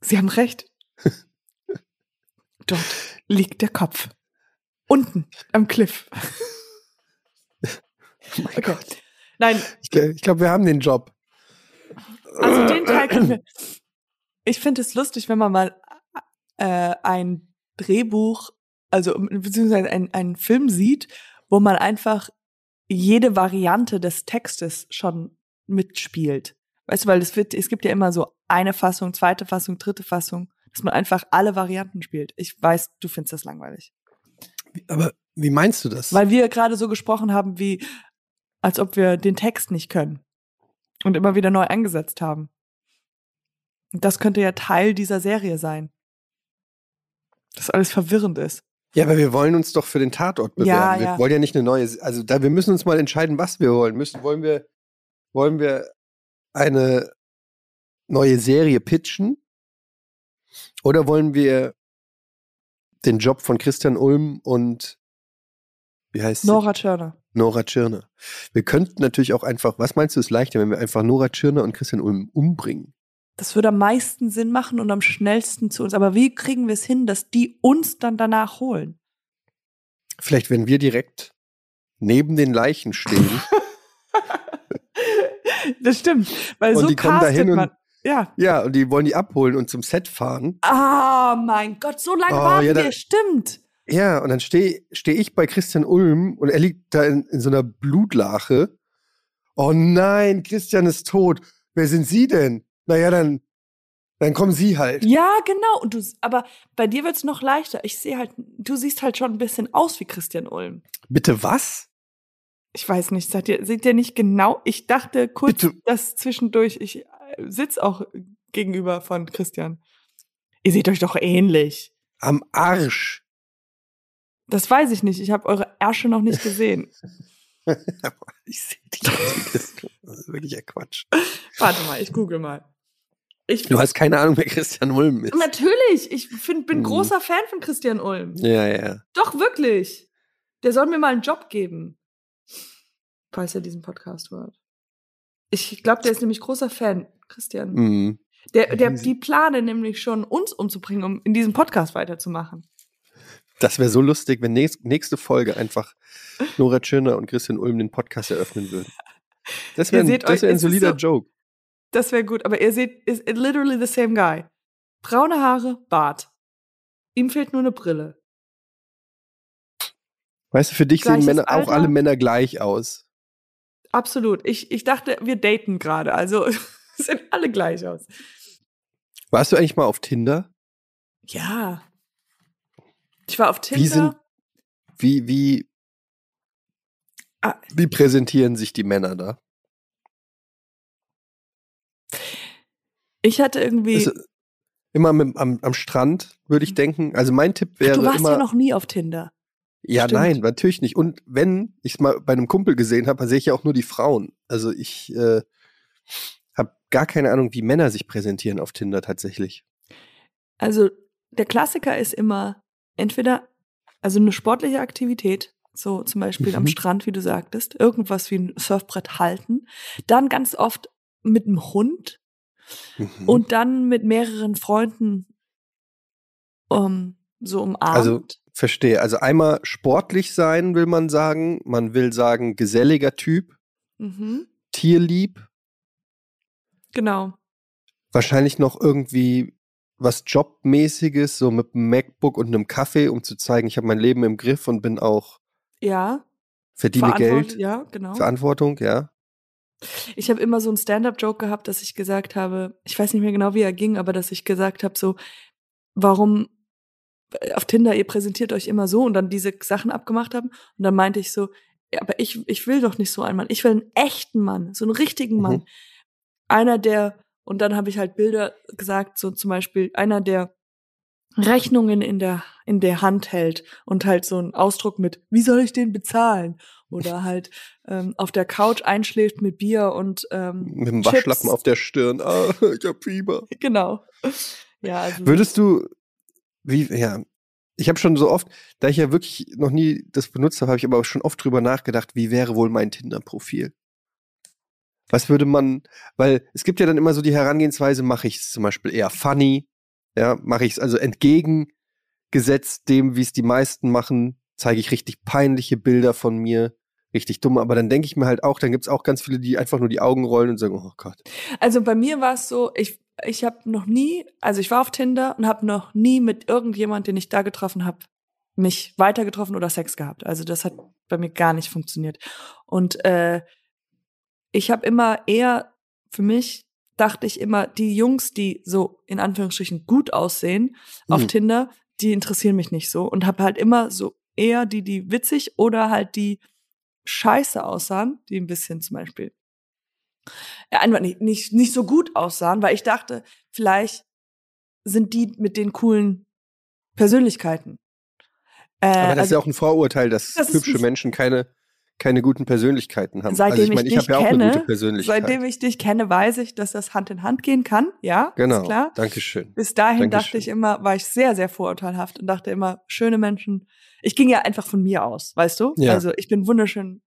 Sie haben recht. [LAUGHS] Dort liegt der Kopf. Unten am Cliff. Oh mein Okay. Gott. Nein, Ich, ich glaube, wir haben den Job. also den Teil können wir. Ich finde es lustig, wenn man mal äh, ein Drehbuch, also beziehungsweise ein- einen Film sieht, wo man einfach jede Variante des Textes schon mitspielt. Weißt du, weil es wird, es gibt ja immer so eine Fassung, zweite Fassung, dritte Fassung, dass man einfach alle Varianten spielt. Ich weiß, du findest das langweilig. Aber wie meinst du das? Weil wir gerade so gesprochen haben, wie als ob wir den Text nicht können und immer wieder neu eingesetzt haben. Und das könnte ja Teil dieser Serie sein. Dass alles verwirrend ist. ja, aber wir wollen uns doch für den Tatort bewerben. Ja, wir ja. wollen ja nicht eine neue, also da, wir müssen uns mal entscheiden, was wir wollen. Müssen, wollen wir, wollen wir eine neue Serie pitchen? Oder wollen wir den Job von Christian Ulm und wie heißt sie? Nora Tschirner. Nora Tschirner. Wir könnten natürlich auch einfach, was meinst du, ist leichter, wenn wir einfach Nora Tschirner und Christian Ulm umbringen? Das würde am meisten Sinn machen und am schnellsten zu uns. Aber wie kriegen wir es hin, dass die uns dann danach holen? Vielleicht, wenn wir direkt neben den Leichen stehen. [LAUGHS] [LAUGHS] das stimmt. Weil Und so die kommen da castet hin und- man. Ja. ja, und die wollen die abholen und zum Set fahren. Ah, mein Gott, so lange Oh, waren ja, da- wir. Stimmt. Ja, und dann stehe steh ich bei Christian Ulm und er liegt da in, in so einer Blutlache. Oh nein, Christian ist tot. Wer sind Sie denn? Naja, dann, dann kommen Sie halt. Ja, genau. Und du, aber bei dir wird's noch leichter. Ich sehe halt, du siehst halt schon ein bisschen aus wie Christian Ulm. Bitte was? Ich weiß nicht, seid ihr, seht ihr nicht genau? Ich dachte kurz, Bitte. dass zwischendurch, ich äh, sitz auch gegenüber von Christian. Ihr seht euch doch ähnlich. Am Arsch. Das weiß ich nicht. Ich habe eure Ärsche noch nicht gesehen. [LAUGHS] [LAUGHS] Ich sehe dich. Das ist wirklich ja Quatsch. Warte mal, ich google mal. Ich, Du hast keine Ahnung, wer Christian Ulm ist. natürlich, ich find, bin Mhm. großer Fan von Christian Ulm. Ja, ja. Doch, wirklich. Der soll mir mal einen Job geben. Falls er diesen Podcast hört. Ich glaube, der ist nämlich großer Fan, Christian. Mhm. Der, der, die planen nämlich schon, uns umzubringen, um in diesem Podcast weiterzumachen. Das wäre so lustig, wenn nächst, nächste Folge einfach Nora Tschirner und Christian Ulm den Podcast eröffnen würden. Das wäre ein, euch, wär ein solider so- Joke. Das wäre gut, aber ihr seht, ist literally the same guy. Braune Haare, Bart. Ihm fehlt nur eine Brille. Weißt du, für dich sehen Männer, auch alle Männer gleich aus. Absolut. Ich, ich dachte, wir daten gerade, also [LAUGHS] sehen alle gleich aus. Warst du eigentlich mal auf Tinder? Ja. Ich war auf Tinder. Wie sind- Wie, wie, Ah. wie präsentieren sich die Männer da? ich hatte irgendwie. Also, immer mit, am, am Strand, würde ich denken. Also mein Tipp wäre du warst immer. ja noch nie auf Tinder. Ja, Stimmt. nein, natürlich nicht. Und wenn ich es mal bei einem Kumpel gesehen habe, dann sehe ich ja auch nur die Frauen. Also ich äh, habe gar keine Ahnung, wie Männer sich präsentieren auf Tinder tatsächlich. Also der Klassiker ist immer entweder also eine sportliche Aktivität, so zum Beispiel am Mhm. Strand, wie du sagtest, irgendwas wie ein Surfbrett halten, dann ganz oft mit einem Hund Mhm. und dann mit mehreren Freunden um, so umarmt. Also verstehe. Also einmal sportlich sein, will man sagen. Man will sagen, geselliger Typ, mhm, tierlieb. genau. Wahrscheinlich noch irgendwie was Jobmäßiges, so mit einem MacBook und einem Kaffee, um zu zeigen, ich habe mein Leben im Griff und bin auch, Ja. verdiene Geld, Ja, genau. Verantwortung, ja. Ich habe immer so einen Stand-up-Joke gehabt, dass ich gesagt habe, ich weiß nicht mehr genau, wie er ging, aber dass ich gesagt habe, so, warum auf Tinder, ihr präsentiert euch immer so und dann diese Sachen abgemacht haben. Und dann meinte ich so, ja, aber ich, ich will doch nicht so einen Mann. Ich will einen echten Mann, so einen richtigen Mhm. Mann. Einer, der, und dann habe ich halt Bilder gesagt, so zum Beispiel einer, der Rechnungen in der, in der Hand hält und halt so einen Ausdruck mit, wie soll ich den bezahlen? Oder halt ähm, auf der Couch einschläft mit Bier und ähm, Mit dem Chips. Waschlappen auf der Stirn. Ah, [LAUGHS] ich hab Fieber. Genau. Ja, also Würdest du, wie, ja, ich habe schon so oft, da ich ja wirklich noch nie das benutzt habe, habe ich aber schon oft drüber nachgedacht, wie wäre wohl mein Tinder-Profil? Was würde man, weil es gibt ja dann immer so die Herangehensweise, mache ich es zum Beispiel eher funny, ja, mache ich es also entgegengesetzt dem, wie es die meisten machen, zeige ich richtig peinliche Bilder von mir, richtig dumme. Aber dann denke ich mir halt auch, dann gibt's auch ganz viele, die einfach nur die Augen rollen und sagen, oh Gott. Also bei mir war es so, ich, ich habe noch nie, also ich war auf Tinder und habe noch nie mit irgendjemand, den ich da getroffen habe, mich weiter getroffen oder Sex gehabt. Also das hat bei mir gar nicht funktioniert. Und äh, ich habe immer eher für mich dachte ich immer, die Jungs, die so in Anführungsstrichen gut aussehen auf Mhm. Tinder, die interessieren mich nicht so und habe halt immer so eher die, die witzig oder halt die scheiße aussahen, die ein bisschen zum Beispiel ja, einfach nicht, nicht, nicht so gut aussahen, weil ich dachte, vielleicht sind die mit den coolen Persönlichkeiten. Äh, Aber das ist also, ja auch ein Vorurteil, dass Das ist hübsche Menschen keine, keine guten Persönlichkeiten haben. Seitdem also ich ich meine, ich dich habe ja auch eine kenne, gute Persönlichkeit. seitdem ich dich kenne, weiß ich, dass das Hand in Hand gehen kann. Ja, genau, ist klar. Dankeschön. Bis dahin Dankeschön. dachte ich immer, war ich sehr, sehr vorurteilhaft und dachte immer, schöne Menschen. Ich ging ja einfach von mir aus, weißt du? Ja. Also ich bin wunderschön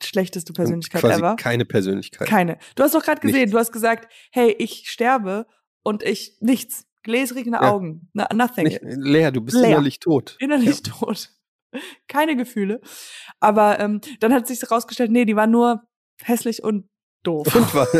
schlechteste Persönlichkeit Quasi ever. keine Persönlichkeit. Keine. Du hast doch gerade gesehen, Nichts. du hast gesagt, hey, ich sterbe und ich nichts. Gläserige Ja. Augen. Na, nothing. Nicht, leer, du bist Leer. innerlich tot. Innerlich tot. [LAUGHS] Keine Gefühle. Aber ähm, dann hat sich herausgestellt, nee, die war nur hässlich und doof. Und war [LAUGHS]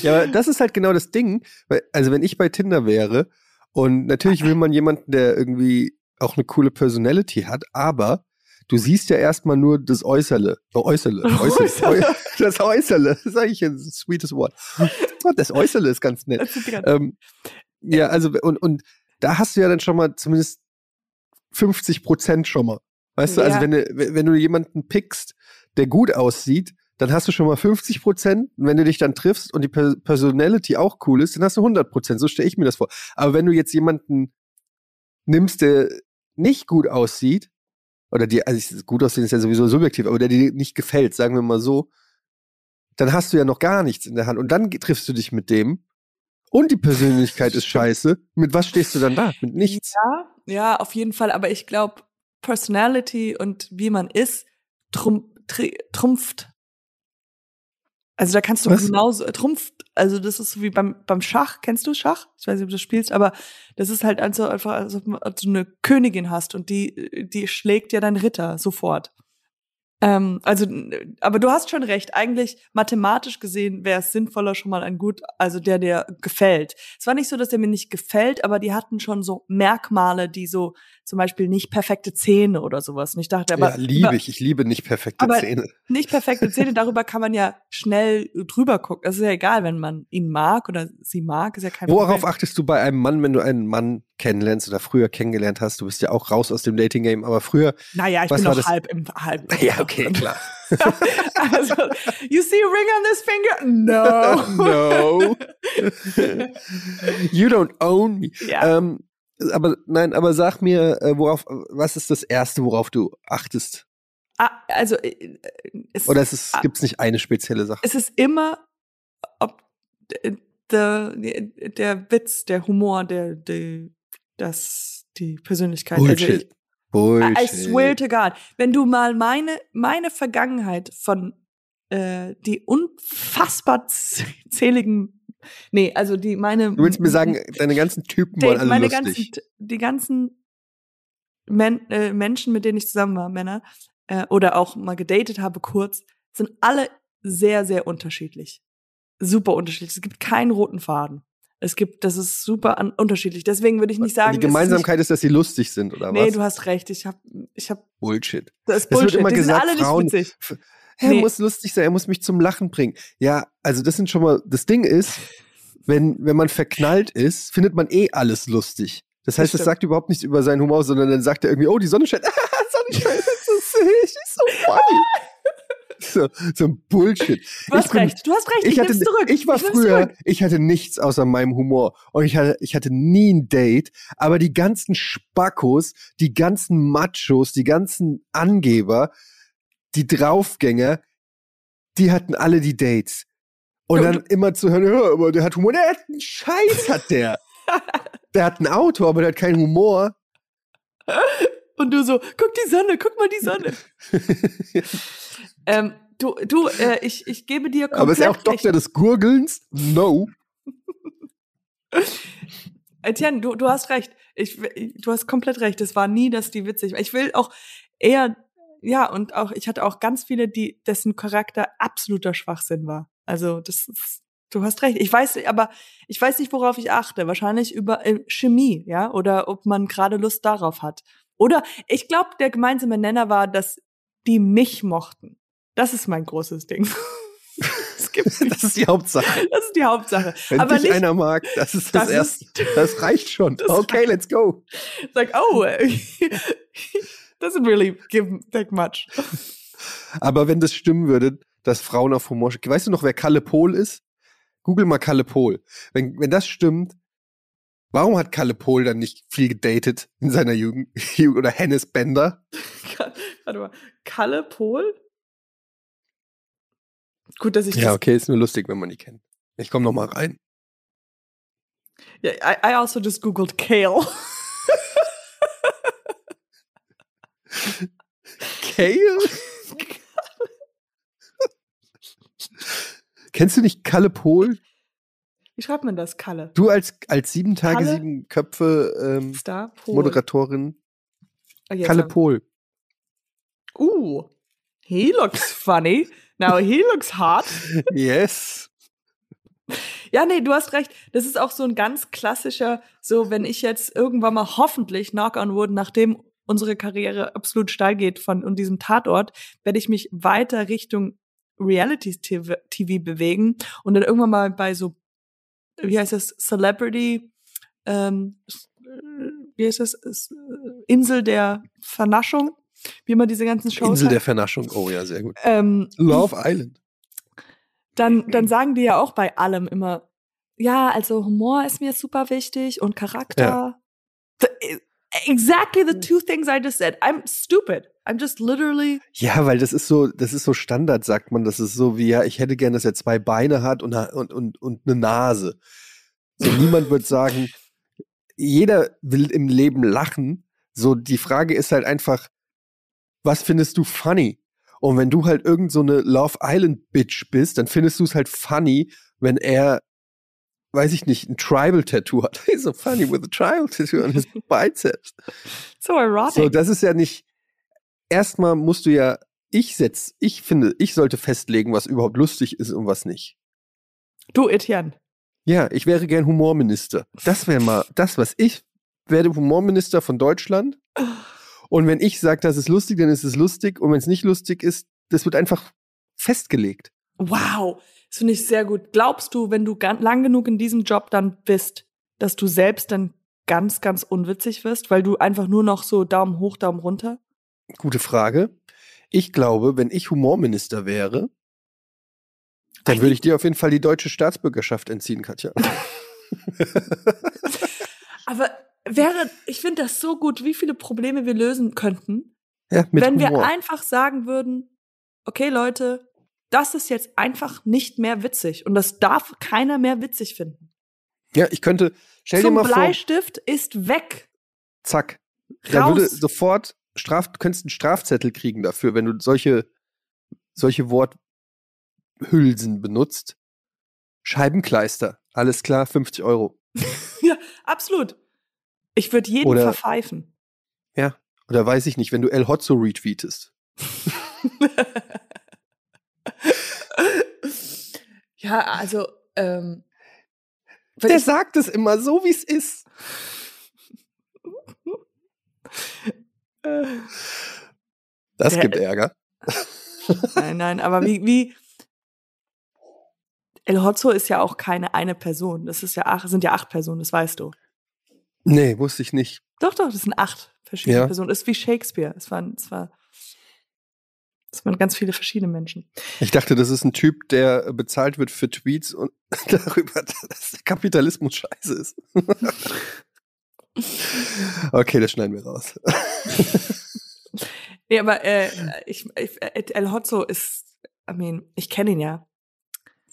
ja, aber das ist halt genau das Ding. Weil, also wenn ich bei Tinder wäre und natürlich will man jemanden, der irgendwie auch eine coole Personality hat, aber du siehst ja erstmal nur das Äußerle. Oh, [LAUGHS] Äußerle. Äußerle. Das Äußerle. Das ist eigentlich ein sweetes Wort. Das Äußerle ist ganz nett. Ähm, ja, also und, und da hast du ja dann schon mal zumindest 50 Prozent schon mal. Weißt du, also Ja. wenn du, wenn du jemanden pickst, der gut aussieht, dann hast du schon mal 50 Prozent. Und wenn du dich dann triffst und die Per- Personality auch cool ist, dann hast du 100 Prozent. So stelle ich mir das vor. Aber wenn du jetzt jemanden nimmst, der nicht gut aussieht, oder die, also gut aussehen ist ja sowieso subjektiv, aber der dir nicht gefällt, sagen wir mal so, dann hast du ja noch gar nichts in der Hand. Und dann triffst du dich mit dem und die Persönlichkeit ist scheiße. Mit was stehst du dann da? Mit nichts. Ja, ja, auf jeden Fall. Aber ich glaube, Personality und wie man ist, trum, tri, trumpft. Also da kannst du Was? genauso, äh, trumpft, also das ist so wie beim, beim Schach. Kennst du Schach? Ich weiß nicht, ob du das spielst, aber das ist halt also einfach, als ob du eine Königin hast und die, die schlägt ja dein Ritter sofort. Ähm, also, aber du hast schon recht. Eigentlich mathematisch gesehen wäre es sinnvoller schon mal ein gut, also der, der gefällt. Es war nicht so, dass der mir nicht gefällt, aber die hatten schon so Merkmale, die so zum Beispiel nicht perfekte Zähne oder sowas. Und ich dachte, aber ja, liebe ich. Ich liebe nicht perfekte aber- Zähne. nicht perfekte [LAUGHS] Zähne, darüber kann man ja schnell drüber gucken. Das ist ja egal, wenn man ihn mag oder sie mag, ist ja kein Worauf Problem. achtest du bei einem Mann, wenn du einen Mann kennenlernst oder früher kennengelernt hast? Du bist ja auch raus aus dem Dating-Game, aber früher. Naja, ich bin noch das? halb im halb. [LAUGHS] Ja, okay, klar. [LAUGHS] also, you see a ring on this finger? No. no. you don't own me. Ja. Ähm, aber nein, aber sag mir, äh, worauf, was ist das Erste, worauf du achtest? Ah, also, äh, es, Oder es Ah. gibt's nicht eine spezielle Sache? es ist immer, ob d- der, der Witz, der Humor, der, der das, die Persönlichkeit. Bullshit. Bullshit. Also, I swear to God, wenn du mal meine, meine Vergangenheit von äh, die unfassbar zähligen, nee, also die meine. Du willst mir sagen, deine ganzen Typen waren Date, alle meine lustig. ganzen, die ganzen Men äh, Menschen, mit denen ich zusammen war, Männer, äh, oder auch mal gedatet habe kurz, sind alle sehr, sehr unterschiedlich. Super unterschiedlich. Es gibt keinen roten Faden. Es gibt, das ist super an, unterschiedlich. Deswegen würde ich nicht sagen, die es ist Gemeinsamkeit ist, dass sie lustig sind, oder Nicht, nee, was? du hast recht. Ich habe, ich habe, Bullshit. das ist Es wird Bullshit. immer die gesagt, sind alle Frauen- nicht witzig. Er Nee. muss lustig sein, er muss mich zum Lachen bringen. Ja, also das sind schon mal, das Ding ist, wenn, wenn man verknallt ist, findet man eh alles lustig. Das Das heißt, es stimmt. sagt überhaupt nichts über seinen Humor, sondern dann sagt er irgendwie, oh, die Sonne scheint. [LAUGHS] Sonne scheint, das ist so, funny. [LAUGHS] So, so ein Bullshit. Du hast Ich bin- recht. Du hast recht. Ich, Ich, hatte, zurück. ich war nimm's früher, zurück. ich hatte nichts außer meinem Humor und ich hatte, ich hatte nie ein Date, aber die ganzen Spackos, die ganzen Machos, die ganzen Angeber, die Draufgänger, die hatten alle die Dates. Und dann immer zu hören, ja, aber der hat Humor, der hat einen Scheiß, hat der. [LAUGHS] der hat ein Auto, aber der hat keinen Humor. [LAUGHS] Und du so, guck die Sonne, guck mal die Sonne. [LAUGHS] ähm, du, du, äh, ich, ich gebe dir komplett aber ist er auch recht. Doktor des Gurgelns? No. Etienne, du, du hast recht. Ich, du hast komplett recht. Es war nie, dass die witzig war. Ich will auch eher, ja, und auch, ich hatte auch ganz viele, die, dessen Charakter absoluter Schwachsinn war. Also, das ist, du hast recht. Ich weiß, aber ich weiß nicht, worauf ich achte. Wahrscheinlich über äh, Chemie, ja, oder ob man gerade Lust darauf hat. Oder ich glaube, der gemeinsame Nenner war, dass die mich mochten. Das ist mein großes Ding. [LAUGHS] gibt [LAUGHS] Das ist die Hauptsache. das ist die Hauptsache. Wenn aber dich nicht einer mag, das ist das, Das Erste. ist- Das reicht schon. [LAUGHS] Das okay, let's go. like, oh, doesn't really give that much. Aber wenn das stimmen würde, dass Frauen auf Humor. Weißt du noch, wer Kalle Pohl ist? Google mal Kalle Pohl. Wenn, wenn das stimmt, warum hat Kalle Pohl dann nicht viel gedatet in seiner Jugend? [LAUGHS] Oder Hennes Bender? [LAUGHS] Warte mal. Kalle Pohl? Gut, dass ich Ja, das. okay, ist nur lustig, wenn man die kennt. Ich komme noch mal rein. Ja, I, I also just googled Kale. [LAUGHS] Kale? Kennst du nicht Kalle Pohl? Wie schreibt man das? Kalle. Du als, als sieben Tage, Kalle? sieben Köpfe ähm, Star Pohl. Moderatorin. Jetzt Kalle hab- Pohl. Uh, he looks funny. Now he looks hot. Yes. Ja, nee, du hast recht. Das ist auch so ein ganz klassischer, so wenn ich jetzt irgendwann mal hoffentlich, knock on wood, nachdem unsere Karriere absolut steil geht von und diesem Tatort, werde ich mich weiter Richtung Reality-TV TV bewegen und dann irgendwann mal bei so, wie heißt das, Celebrity, ähm, wie heißt das, S- Insel der Vernaschung, wie immer diese ganzen Shows Insel der. Vernaschung. Oh ja, sehr gut. ähm, Love Island. dann, dann sagen die ja auch bei allem immer, ja, also Humor ist mir super wichtig und Charakter. The- exactly the two things I just said. I'm stupid. I'm just literally. Ja, weil das ist so, das ist so Standard, sagt man. Das ist so wie, ja, ich hätte gern, dass er zwei Beine hat und, und, und, und eine Nase. So, niemand wird sagen, jeder will im Leben lachen. So, die Frage ist halt einfach, was findest du funny? Und wenn du halt irgend so eine Love Island Bitch bist, dann findest du es halt funny, wenn er, weiß ich nicht, ein Tribal Tattoo hat. [LAUGHS] He's so funny with a Tribal Tattoo on his [LAUGHS] biceps. So erotic. So, das ist ja nicht. Erstmal musst du ja, ich setz, ich finde, ich sollte festlegen, was überhaupt lustig ist und was nicht. du, Etienne. Ja, ich wäre gern Humorminister. Das wäre mal das, was ich werde Humorminister von Deutschland. [SIGHS] Und wenn ich sage, das ist lustig, dann ist es lustig. Und wenn es nicht lustig ist, das wird einfach festgelegt. Wow. Das finde ich sehr gut. Glaubst du, wenn du lang genug in diesem Job dann bist, dass du selbst dann ganz, ganz unwitzig wirst, weil du einfach nur noch so Daumen hoch, Daumen runter? Gute Frage. Ich glaube, wenn ich Humorminister wäre, dann würde ich dir auf jeden Fall die deutsche Staatsbürgerschaft entziehen, Katja. [LAUGHS] Aber wäre, ich finde das so gut, wie viele Probleme wir lösen könnten, Ja, wenn wir Humor. einfach sagen würden, okay Leute, das ist jetzt einfach nicht mehr witzig und das darf keiner mehr witzig finden. Ja, ich könnte, stell dir Zum mal vor, Bleistift ist weg. zack. Da würde Raus. sofort Straf, du könntest einen Strafzettel kriegen dafür, wenn du solche, solche Worthülsen benutzt. Scheibenkleister, alles klar, 50 Euro. [LAUGHS] ja, absolut. Ich würde jeden Oder- verpfeifen. Oder weiß ich nicht, wenn du El Hotzo retweetest. [LAUGHS] ja, also, ähm, Der ich, sagt es immer so, wie es ist. Das Der- gibt Ärger. nein, nein, aber wie, wie, El Hotzo ist ja auch keine eine Person. Das ist ja acht, sind ja acht Personen, das weißt du. Nee, wusste ich nicht. Doch, doch, das sind acht verschiedene Ja. Personen. Das ist wie Shakespeare. Es waren, es war, es waren ganz viele verschiedene Menschen. Ich dachte, das ist ein Typ, der bezahlt wird für Tweets und [LAUGHS] darüber, dass der Kapitalismus scheiße ist. [LAUGHS] okay, das schneiden wir raus. [LAUGHS] Nee, aber äh, ich, ich, El Hotzo ist, I mean, ich kenne ihn ja.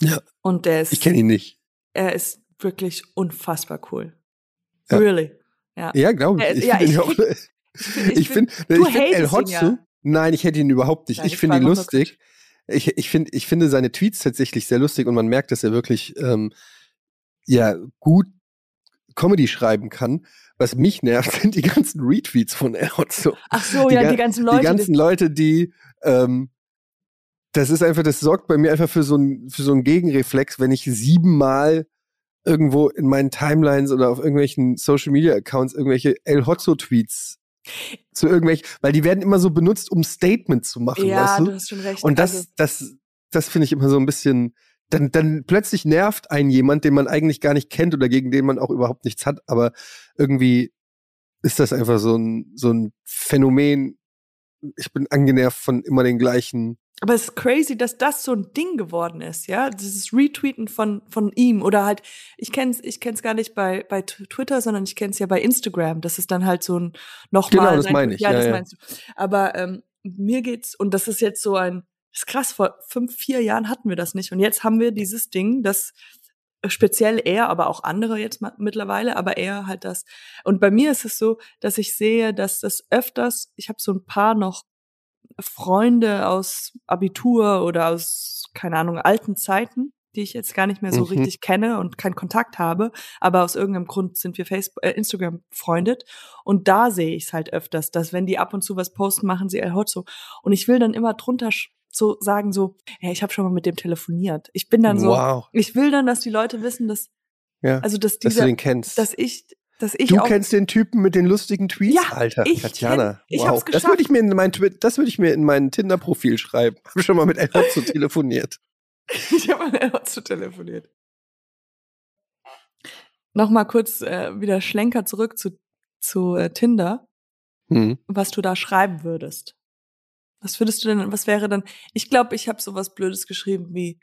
Ja. Und der ist, Ich kenne ihn nicht. er ist wirklich unfassbar cool. Ja. Really. Ja. Ja, glaube ich. Ich ja, finde ich-. Ich, Ich ich finde hatest El Hotzo. ja. Nein, ich hätte ihn überhaupt nicht. Nein, ich finde ihn lustig. Ich, ich, finde, ich finde seine Tweets tatsächlich sehr lustig und man merkt, dass er wirklich ähm, ja gut Comedy schreiben kann. Was mich nervt, [LAUGHS] sind die ganzen Retweets von El Hotzo. Ach so, Die ja, ga- die ganzen Leute. die ganzen Leute, die ähm, das ist einfach, das sorgt bei mir einfach für so einen für so einen Gegenreflex, wenn ich siebenmal irgendwo in meinen Timelines oder auf irgendwelchen Social Media Accounts irgendwelche El Hotzo Tweets zu irgendwelchen, weil die werden immer so benutzt, um Statement zu machen, ja, weißt du? du hast schon recht. Und das, also, das, das finde ich immer so ein bisschen, dann, dann plötzlich nervt einen jemand, den man eigentlich gar nicht kennt oder gegen den man auch überhaupt nichts hat, aber irgendwie ist das einfach so ein, so ein Phänomen. Ich bin angenervt von immer den gleichen. Aber es ist crazy, dass das so ein Ding geworden ist, ja? Dieses Retweeten von, von ihm oder halt, ich kenn's, ich kenn's gar nicht bei, bei Twitter, sondern ich kenn's ja bei Instagram. Das ist dann halt so ein nochmal. Genau, das meine ich. Ja, Ja, das ja. meinst du. Aber ähm, mir geht's, und das ist jetzt so ein, das ist krass, vor fünf, vier Jahren hatten wir das nicht. Und jetzt haben wir dieses Ding, das speziell er, aber auch andere jetzt mittlerweile, aber er halt das. Und bei mir ist es so, dass ich sehe, dass das öfters, ich habe so ein paar noch Freunde aus Abitur oder aus, keine Ahnung, alten Zeiten, die ich jetzt gar nicht mehr so Mhm. richtig kenne und keinen Kontakt habe, aber aus irgendeinem Grund sind wir Facebook, äh, Instagram befreundet und da sehe ich es halt öfters, dass wenn die ab und zu was posten, machen sie El Hotzo und ich will dann immer drunter so sagen so, hey, ich habe schon mal mit dem telefoniert. Ich bin dann so, wow. ich will dann, dass die Leute wissen, dass Ja, also dass dass du dieser, den kennst. dass ich, dass ich du kennst den Typen mit den lustigen Tweets? Ja, Alter, ich Tatjana. kenn- ich wow. hab's das würde ich mir in mein Twi- das würde ich mir in mein Tinder-Profil schreiben. Habe schon mal mit El Hotzo telefoniert. Ich habe an Erhard zu telefoniert. [LAUGHS] Nochmal kurz äh, wieder Schlenker zurück zu, zu äh, Tinder, Hm. was du da schreiben würdest. Was würdest du denn, was wäre dann, ich glaube, ich habe sowas Blödes geschrieben wie,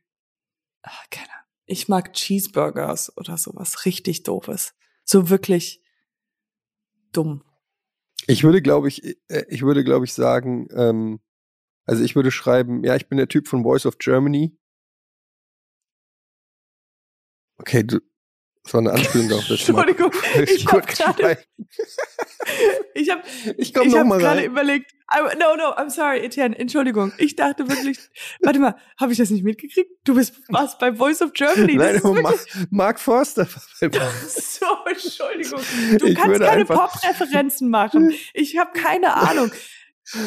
ach, keine Ahnung, ich mag Cheeseburgers oder sowas richtig doofes. So wirklich dumm. Ich würde, glaube ich, äh, ich würde, glaube ich, sagen, ähm, also ich würde schreiben, ja, ich bin der Typ von Voice of Germany. Okay, du, das war eine Anspielung darauf, Entschuldigung, [LAUGHS] ich habe gerade, [LAUGHS] ich habe Ich ich habe gerade überlegt. I, no, no, I'm sorry, Etienne. Entschuldigung. Ich dachte wirklich. warte mal, habe ich das nicht mitgekriegt? Du bist was bei Voice of Germany. Nein, wirklich Mark, Mark Forster. [LAUGHS] so. Entschuldigung. Du Ich kannst keine Pop-Referenzen machen. Ich habe keine Ahnung.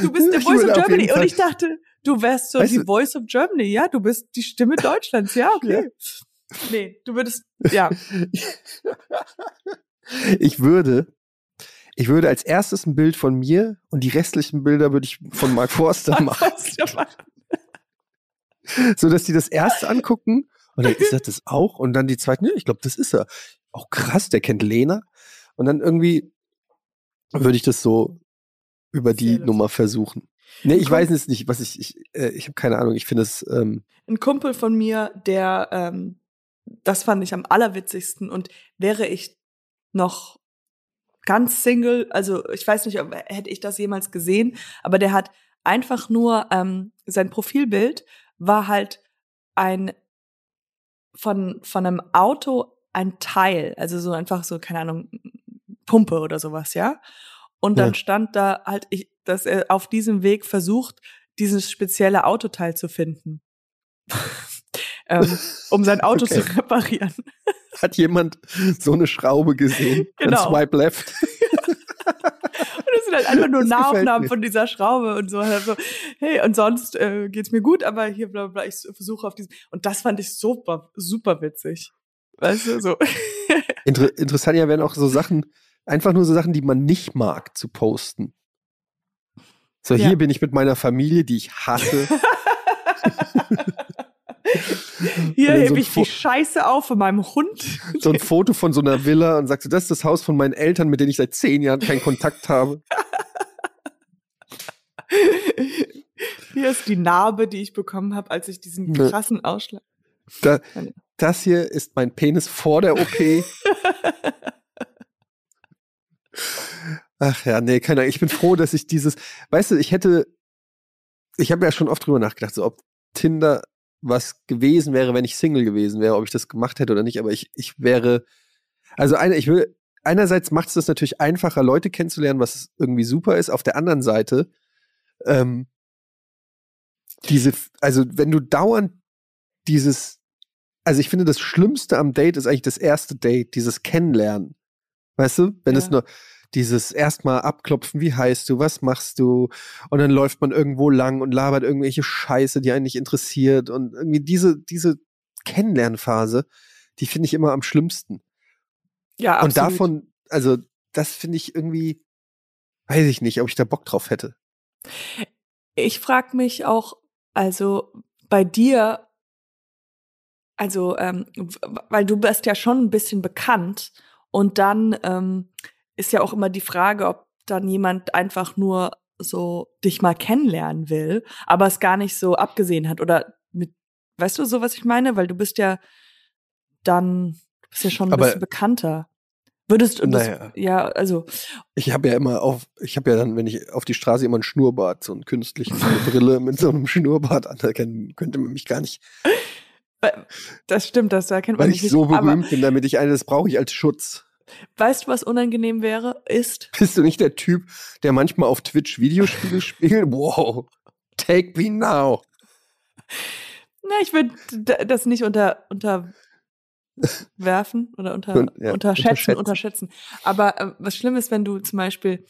Du bist der Ich Voice of Germany und ich dachte, du wärst so Weißt die du- Voice of Germany. Ja, du bist die Stimme Deutschlands. Ja, okay. Nee, du würdest. Ja. [LAUGHS] Ich würde, ich würde als erstes ein Bild von mir und die restlichen Bilder würde ich von Mark [LAUGHS] Forster machen, so dass die das erste angucken und dann ist das das auch und dann die zweiten, ja, ich glaube, das ist er. Auch krass, der kennt Lena und dann irgendwie würde ich das so über die. Nummer versuchen. Nee, ich weiß es nicht, was ich, ich, äh, ich habe keine Ahnung. Ich finde es, ähm, ein Kumpel von mir, der, ähm, das fand ich am allerwitzigsten und wäre ich noch ganz Single, also ich weiß nicht, ob hätte ich das jemals gesehen, aber der hat einfach nur ähm, sein Profilbild war halt ein von von einem Auto ein Teil, also so einfach so keine Ahnung Pumpe oder sowas, ja. Und dann Ja. stand da halt, ich, dass er auf diesem Weg versucht, dieses spezielle Autoteil zu finden, [LAUGHS] ähm, um sein Auto Okay. zu reparieren. [LAUGHS] hat jemand so eine Schraube gesehen? Genau. Swipe left. Und es sind halt einfach nur Das Nahaufnahmen von dieser Schraube und so. Also, hey, und sonst äh, geht's mir gut, aber hier bla bla, ich versuche auf diesem. Und das fand ich super, super witzig. Weißt du, so. [LAUGHS] Inter interessant ja wären auch so Sachen, einfach nur so Sachen, die man nicht mag, zu posten. So, Ja. hier bin ich mit meiner Familie, die ich hasse. [LAUGHS] [LAUGHS] Hier so hebe ein ich die Scheiße auf von meinem Hund. [LAUGHS] so ein Foto von so einer Villa und sagst du, das ist das Haus von meinen Eltern, mit denen ich seit zehn Jahren keinen Kontakt habe. [LAUGHS] Hier ist die Narbe, die ich bekommen habe, als ich diesen Ne. krassen Ausschlag. Da, das hier ist mein Penis vor der OP. Ach ja, nee, keine Ahnung. Ich bin froh, dass ich dieses, weißt du, ich hätte, ich habe ja schon oft drüber nachgedacht, so ob Tinder was gewesen wäre, wenn ich Single gewesen wäre, ob ich das gemacht hätte oder nicht, aber ich, ich wäre, also eine, ich will, einerseits macht es das natürlich einfacher, Leute kennenzulernen, was irgendwie super ist, auf der anderen Seite, ähm, diese, also wenn du dauernd dieses, also ich finde, das Schlimmste am Date ist eigentlich das erste Date, dieses Kennenlernen. Weißt du? Wenn es Ja. nur dieses erstmal abklopfen, wie heißt du, was machst du? Und dann läuft man irgendwo lang und labert irgendwelche Scheiße, die einen nicht interessiert. Und irgendwie diese, diese Kennenlernphase, die finde ich immer am schlimmsten. Ja, Und absolut. davon, also das finde ich irgendwie, weiß ich nicht, ob ich da Bock drauf hätte. Ich frage mich auch, also bei dir, also ähm, weil du bist ja schon ein bisschen bekannt und dann ähm, ist ja auch immer die Frage, ob dann jemand einfach nur so dich mal kennenlernen will, aber es gar nicht so abgesehen hat oder mit, weißt du so, was ich meine? Weil du bist ja dann, du bist ja schon ein Aber- bisschen bekannter. Würdest du, das, Naja. ja, also, Ich habe ja immer auf, ich habe ja dann, wenn ich auf die Straße immer einen Schnurrbart, so einen künstlichen, so [LAUGHS] eine Brille mit so einem Schnurrbart anerkennen, könnte man mich gar nicht, das stimmt, das da kennt man weil ich so nicht. Berühmt bin, damit ich eine, das brauche ich als Schutz. Weißt du, was unangenehm wäre? Ist, Bist du nicht der Typ, der manchmal auf Twitch Videospiele [LAUGHS] spielt? Wow. Take me now. Na, ich würde das nicht unter unterwerfen oder unter, Und, ja, unterschätzen, unterschätzen. unterschätzen. Aber äh, was schlimm ist, wenn du zum Beispiel,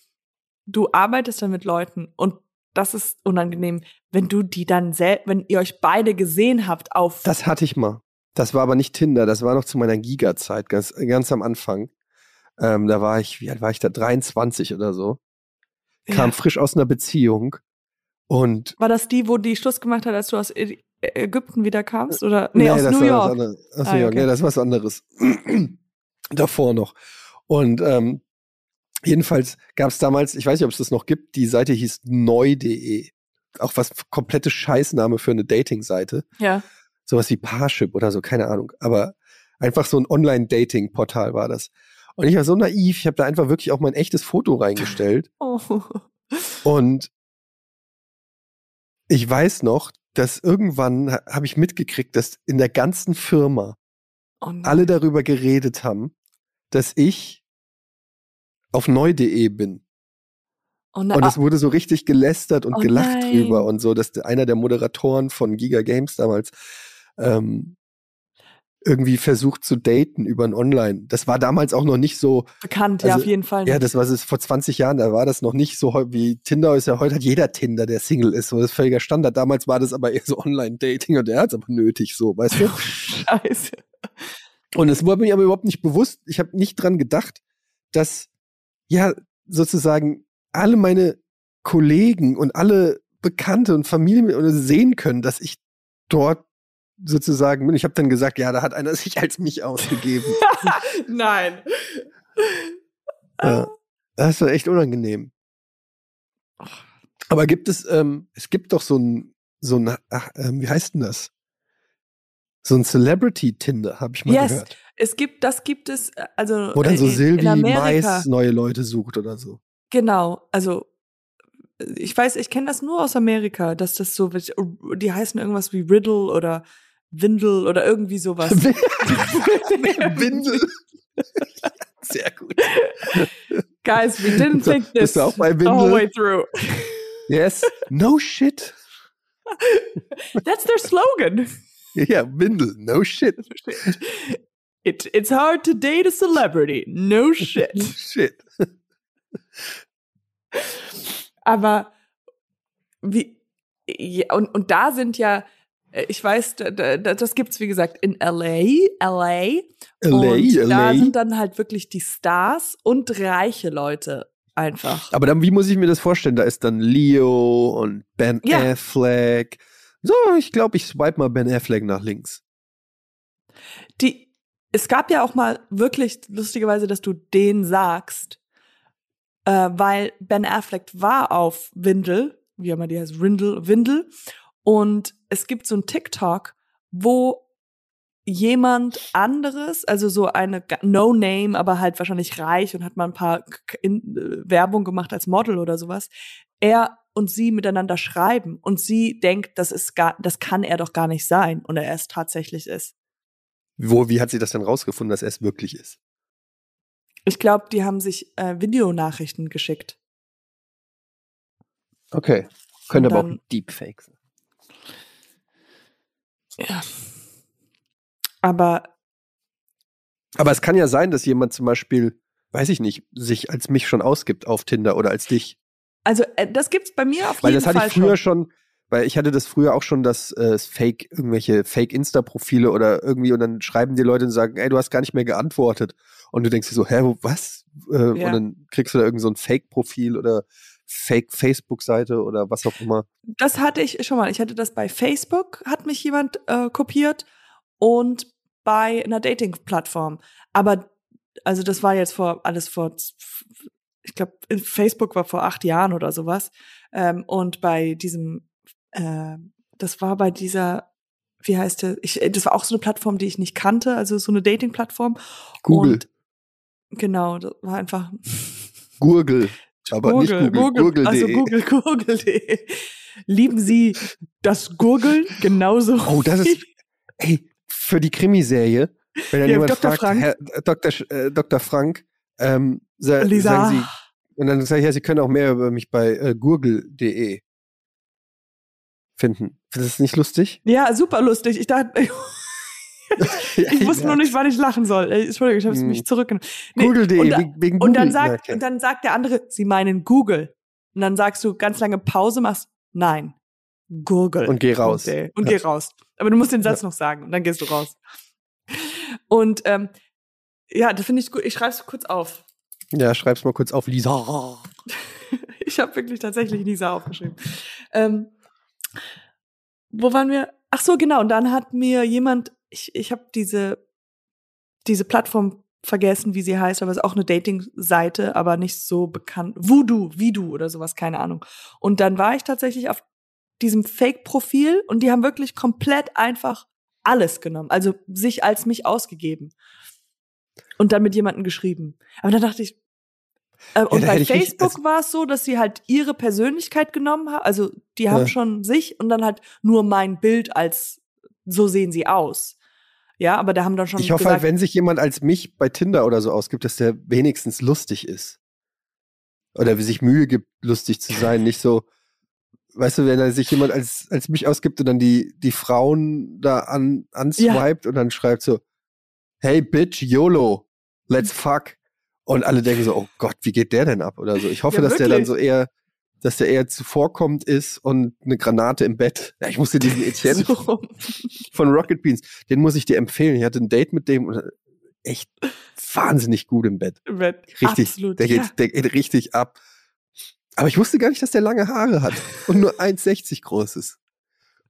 du arbeitest dann mit Leuten und das ist unangenehm, wenn du die dann sel wenn ihr euch beide gesehen habt auf Das hatte ich mal. Das war aber nicht Tinder, das war noch zu meiner Giga-Zeit, ganz, ganz am Anfang. Ähm, da war ich, wie alt war ich da? 23 oder so. Kam Ja. frisch aus einer Beziehung und War das die, wo die Schluss gemacht hat, als du aus Ägypten wieder kamst? Oder nee, aus das New war York. Was anderes. Aus Ah, New York, okay. nee, das ist was anderes. [CLEARS THROAT] Davor noch. Und ähm, jedenfalls gab es damals, ich weiß nicht, ob es das noch gibt, die Seite hieß neu.de. Auch was komplette Scheißname für eine Dating-Seite. Ja. Sowas wie Parship oder so, keine Ahnung. Aber einfach so ein Online-Dating-Portal war das. Und ich war so naiv, ich habe da einfach wirklich auch mein echtes Foto reingestellt. [LAUGHS] Oh. Und ich weiß noch, dass irgendwann ha- habe ich mitgekriegt, dass in der ganzen Firma Oh alle darüber geredet haben, dass ich auf neu.de bin. oh nein. Und es wurde so richtig gelästert und Oh gelacht nein. drüber und so, dass einer der Moderatoren von Giga Games damals ähm, irgendwie versucht zu daten über ein Online. Das war damals auch noch nicht so, bekannt, ja, also, auf jeden Fall. ja, nicht. das war es vor 20 Jahren, da war das noch nicht so wie Tinder ist ja heute hat jeder Tinder, der Single ist, so das ist völliger Standard. Damals war das aber eher so Online-Dating und der hat es aber nötig, so, weißt du? [LAUGHS] Scheiße. Und es wurde mir aber überhaupt nicht bewusst, ich habe nicht dran gedacht, dass ja sozusagen alle meine Kollegen und alle Bekannte und Familie sehen können, dass ich dort sozusagen bin. Ich habe dann gesagt, ja, da hat einer [LAUGHS] sich als mich ausgegeben. [LAUGHS] Nein. ja, das war echt unangenehm. Aber gibt es, ähm, es gibt doch so ein, so ein, ach, ähm, wie heißt denn das? So ein Celebrity-Tinder, habe ich mal Yes. gehört. Es gibt, das gibt es, äh, also Wo dann so in, in Silvi Amerika. Mais neue Leute sucht oder so. Genau, also äh, ich weiß, ich kenne das nur aus Amerika, dass das so, die heißen irgendwas wie Riddle oder Windel oder irgendwie sowas. [LAUGHS] [LAUGHS] Windel. Sehr gut. Guys, we didn't think this the whole way through. Yes. No shit. That's their slogan. Ja, Windel. No shit. It, it's hard to date a celebrity. No shit. [LAUGHS] Shit. Aber wie ja, und, und da sind ja, ich weiß, da, da, das gibt's wie gesagt in LA, LA. LA, und da LA. sind dann halt wirklich die Stars und reiche Leute einfach. Aber dann, wie muss ich mir das vorstellen? Da ist dann Leo und Ben Ja. Affleck. So, ich glaube, ich swipe mal Ben Affleck nach links. Die, es gab ja auch mal wirklich lustigerweise, dass du den sagst, äh, weil Ben Affleck war auf Windel, wie immer die heißt, Windel, Windel, und es gibt so ein TikTok, wo jemand anderes, also so eine ga- No-Name, aber halt wahrscheinlich reich und hat mal ein paar äh, Werbung gemacht als Model oder sowas, er und sie miteinander schreiben und sie denkt, das ist gar, das kann er doch gar nicht sein und er es tatsächlich ist. Wo, wie hat sie das denn rausgefunden, dass er es wirklich ist? Ich glaube, die haben sich äh, Videonachrichten geschickt. Okay. Könnte aber auch ein Deepfake sein. Ja. Aber Aber es kann ja sein, dass jemand zum Beispiel, weiß ich nicht, sich als mich schon ausgibt auf Tinder oder als dich. Also äh, das gibt's bei mir auf Weil jeden das hatte Fall ich früher schon. schon, weil ich hatte das früher auch schon, dass äh, es Fake, irgendwelche Fake-Insta-Profile oder irgendwie und dann schreiben die Leute und sagen, ey, du hast gar nicht mehr geantwortet. Und du denkst dir so, hä, wo, was? Äh, Ja. Und dann kriegst du da irgend so ein Fake-Profil oder Fake-Facebook-Seite oder was auch immer. Das hatte ich schon mal. Ich hatte das bei Facebook, hat mich jemand äh, kopiert und bei einer Dating-Plattform. Aber also das war jetzt vor alles vor, ich glaube, Facebook war vor acht Jahren oder sowas. Ähm, und bei diesem, äh, das war bei dieser, wie heißt der? Ich, das war auch so eine Plattform, die ich nicht kannte, also so eine Dating-Plattform. Google, Und genau, das war einfach Gurgel. Aber nicht Google, Google.de. also Google, [LAUGHS] Google.de. Lieben Sie das Gurgeln genauso? Oh, das ist, ey, für die Krimiserie, wenn dann Ja, jemand Dr. fragt, Frank. Herr, äh, Dr. Sch- äh, Dr. Frank, ähm, sa Lisa. sagen Sie, und dann sage ich, ja, Sie können auch mehr über mich bei äh, gurgel.de finden. Das ist nicht lustig? Ja, super lustig. Ich dachte, [LAUGHS] [LAUGHS] ich wusste nur nicht, wann ich lachen soll. Entschuldigung, ich habe Hm. mich zurückgenommen. Nee, Google.de, und da- wegen, wegen Und dann Google. sagt, Ja, und dann sagt der andere, Sie meinen Google. Und dann sagst du ganz lange Pause, machst nein. Google. Und geh raus. Und Ja. geh raus. Aber du musst den Satz noch sagen und dann gehst du raus. Und ähm, ja, das finde ich gut. Ich schreibe es kurz auf. ja, schreib's mal kurz auf, Lisa. [LAUGHS] Ich habe wirklich tatsächlich Lisa aufgeschrieben. Ähm, wo waren wir? Ach so, genau. Und dann hat mir jemand, ich, ich habe diese, diese Plattform vergessen, wie sie heißt, aber es ist auch eine Dating-Seite, aber nicht so bekannt. Voodoo, Vidu oder sowas, keine Ahnung. Und dann war ich tatsächlich auf diesem Fake-Profil und die haben wirklich komplett einfach alles genommen. Also sich als mich ausgegeben. Und dann mit jemandem geschrieben. Aber dann dachte ich, äh, und da bei Facebook war es so, dass sie halt ihre Persönlichkeit genommen haben. Also die haben Ja. schon sich und dann halt nur mein Bild als so sehen sie aus. Ja, aber da haben dann schon Ich hoffe gesagt, halt, wenn sich jemand als mich bei Tinder oder so ausgibt, dass der wenigstens lustig ist. Oder wie sich Mühe gibt, lustig zu sein. Nicht so, weißt du, wenn da sich jemand als, als mich ausgibt und dann die, die Frauen da an, answiped und dann schreibt so, hey bitch, YOLO, let's fuck. Und alle denken so, oh Gott, wie geht der denn ab oder so. Ich hoffe, Ja, dass der dann so eher, dass der eher zuvorkommt ist und eine Granate im Bett. Ja, ich musste diesen Etienne [LAUGHS] so von Rocket Beans, den muss ich dir empfehlen. Ich hatte ein Date mit dem und echt wahnsinnig gut im Bett. Im Bett. Richtig, Absolut. der, geht, ja. der geht richtig ab. Aber ich wusste gar nicht, dass der lange Haare hat und nur [LAUGHS] 1,60 groß ist.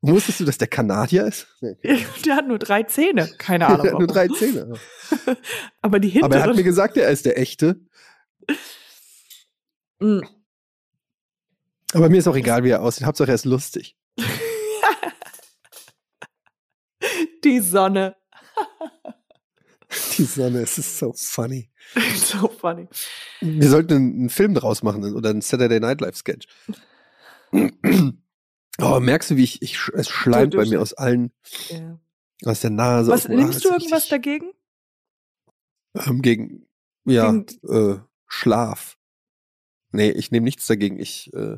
Und wusstest du, dass der Kanadier ist? Nee. [LAUGHS] Der hat nur drei Zähne. Keine Ahnung. Der hat nur drei Zähne. Aber die Aber er hat mir hinteren. gesagt, er ist der echte. Aber mir ist auch egal, wie er aussieht. Hauptsache, er ist lustig. [LAUGHS] die Sonne. Die Sonne, es ist so funny. [LAUGHS] so funny. Wir sollten einen, Film draus machen oder einen Saturday Night Live Sketch. [CLEARS THROAT] Oh, merkst du, wie ich, ich es schleimt Du- bei du- mir aus allen, Ja. aus der Nase. Was nimmst du irgendwas richtig, dagegen? Ähm, gegen, ja, Gegen- äh, Schlaf. Nee, ich nehme nichts dagegen. Ich, äh,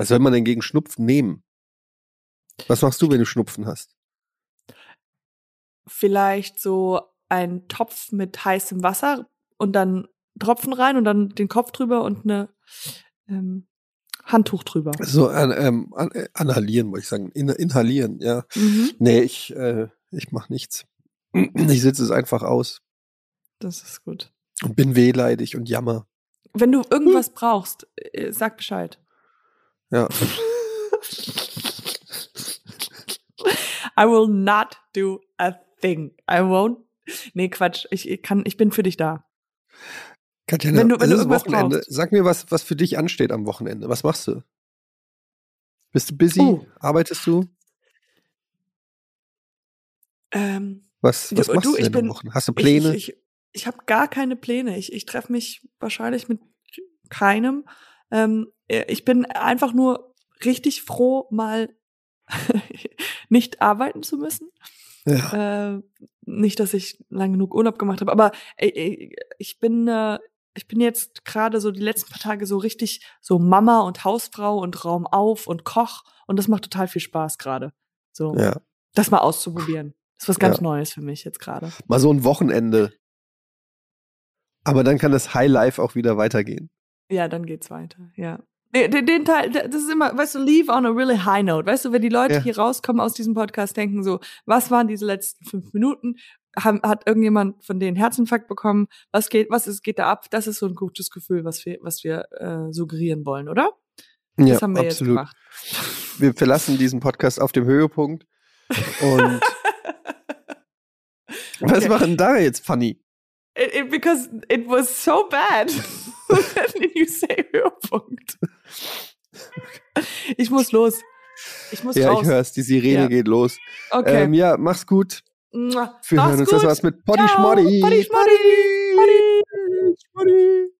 was soll man denn gegen Schnupfen nehmen? Was machst du, wenn du Schnupfen hast? Vielleicht so ein Topf mit heißem Wasser und dann Tropfen rein und dann den Kopf drüber und eine ähm, Handtuch drüber. So, ähm, an, äh, anhalieren, wollte ich sagen. In, inhalieren, ja. Mhm. Nee, ich, äh, ich mach nichts. [CLEARS THROAT] Ich sitze es einfach aus Das ist gut. und bin wehleidig und jammer. Wenn du irgendwas brauchst, äh, sag Bescheid. Ja. I will not do a thing. I won't. Nee, Quatsch. Ich, ich kann, ich bin für dich da. Katja, Wenn du- wenn du irgendwas Wochenende. brauchst. Sag mir, was, was für dich ansteht am Wochenende. Was machst du? Bist du busy? Oh. Arbeitest du? Ähm, Was, Du- was machst du, du, ich denn am bin- Wochenende? Hast du Pläne? Ich, ich, ich habe gar keine Pläne. Ich, ich treffe mich wahrscheinlich mit keinem. Ähm, äh, ich bin einfach nur richtig froh, mal [LAUGHS] nicht arbeiten zu müssen. ja. Äh, nicht, dass ich lang genug Urlaub gemacht habe, aber äh, äh, ich bin äh, ich bin jetzt gerade so die letzten paar Tage so richtig so Mama und Hausfrau und Raum auf und Koch und das macht total viel Spaß gerade. So, ja. das mal auszuprobieren. Das ist was ganz Ja. Neues für mich jetzt gerade. Mal so ein Wochenende. Aber dann kann das High Life auch wieder weitergehen. Ja, dann geht's weiter, ja. Den, den Teil, das ist immer, weißt du, leave on a really high note. Weißt du, wenn die Leute Ja. hier rauskommen aus diesem Podcast, denken so, was waren diese letzten fünf Minuten? Haben, hat irgendjemand von denen Herzinfarkt bekommen? Was geht, was ist, geht da ab? Das ist so ein gutes Gefühl, was wir, was wir äh, suggerieren wollen, oder? Das ja, haben wir jetzt absolut. gemacht. Wir verlassen diesen Podcast auf dem Höhepunkt. Und [LAUGHS] was Okay. machen da jetzt funny? It, it, because it was so bad. [LAUGHS] When you say Höhepunkt. Ich muss los. Ich muss Ja, raus. ich hör's, die Sirene Ja. geht los. Okay. Ähm, ja, mach's gut. Wir Mach's hören uns. gut. Das war's mit Ciao. Schmoddy. Poddy Schmoddy. Poddy. Schmoddy.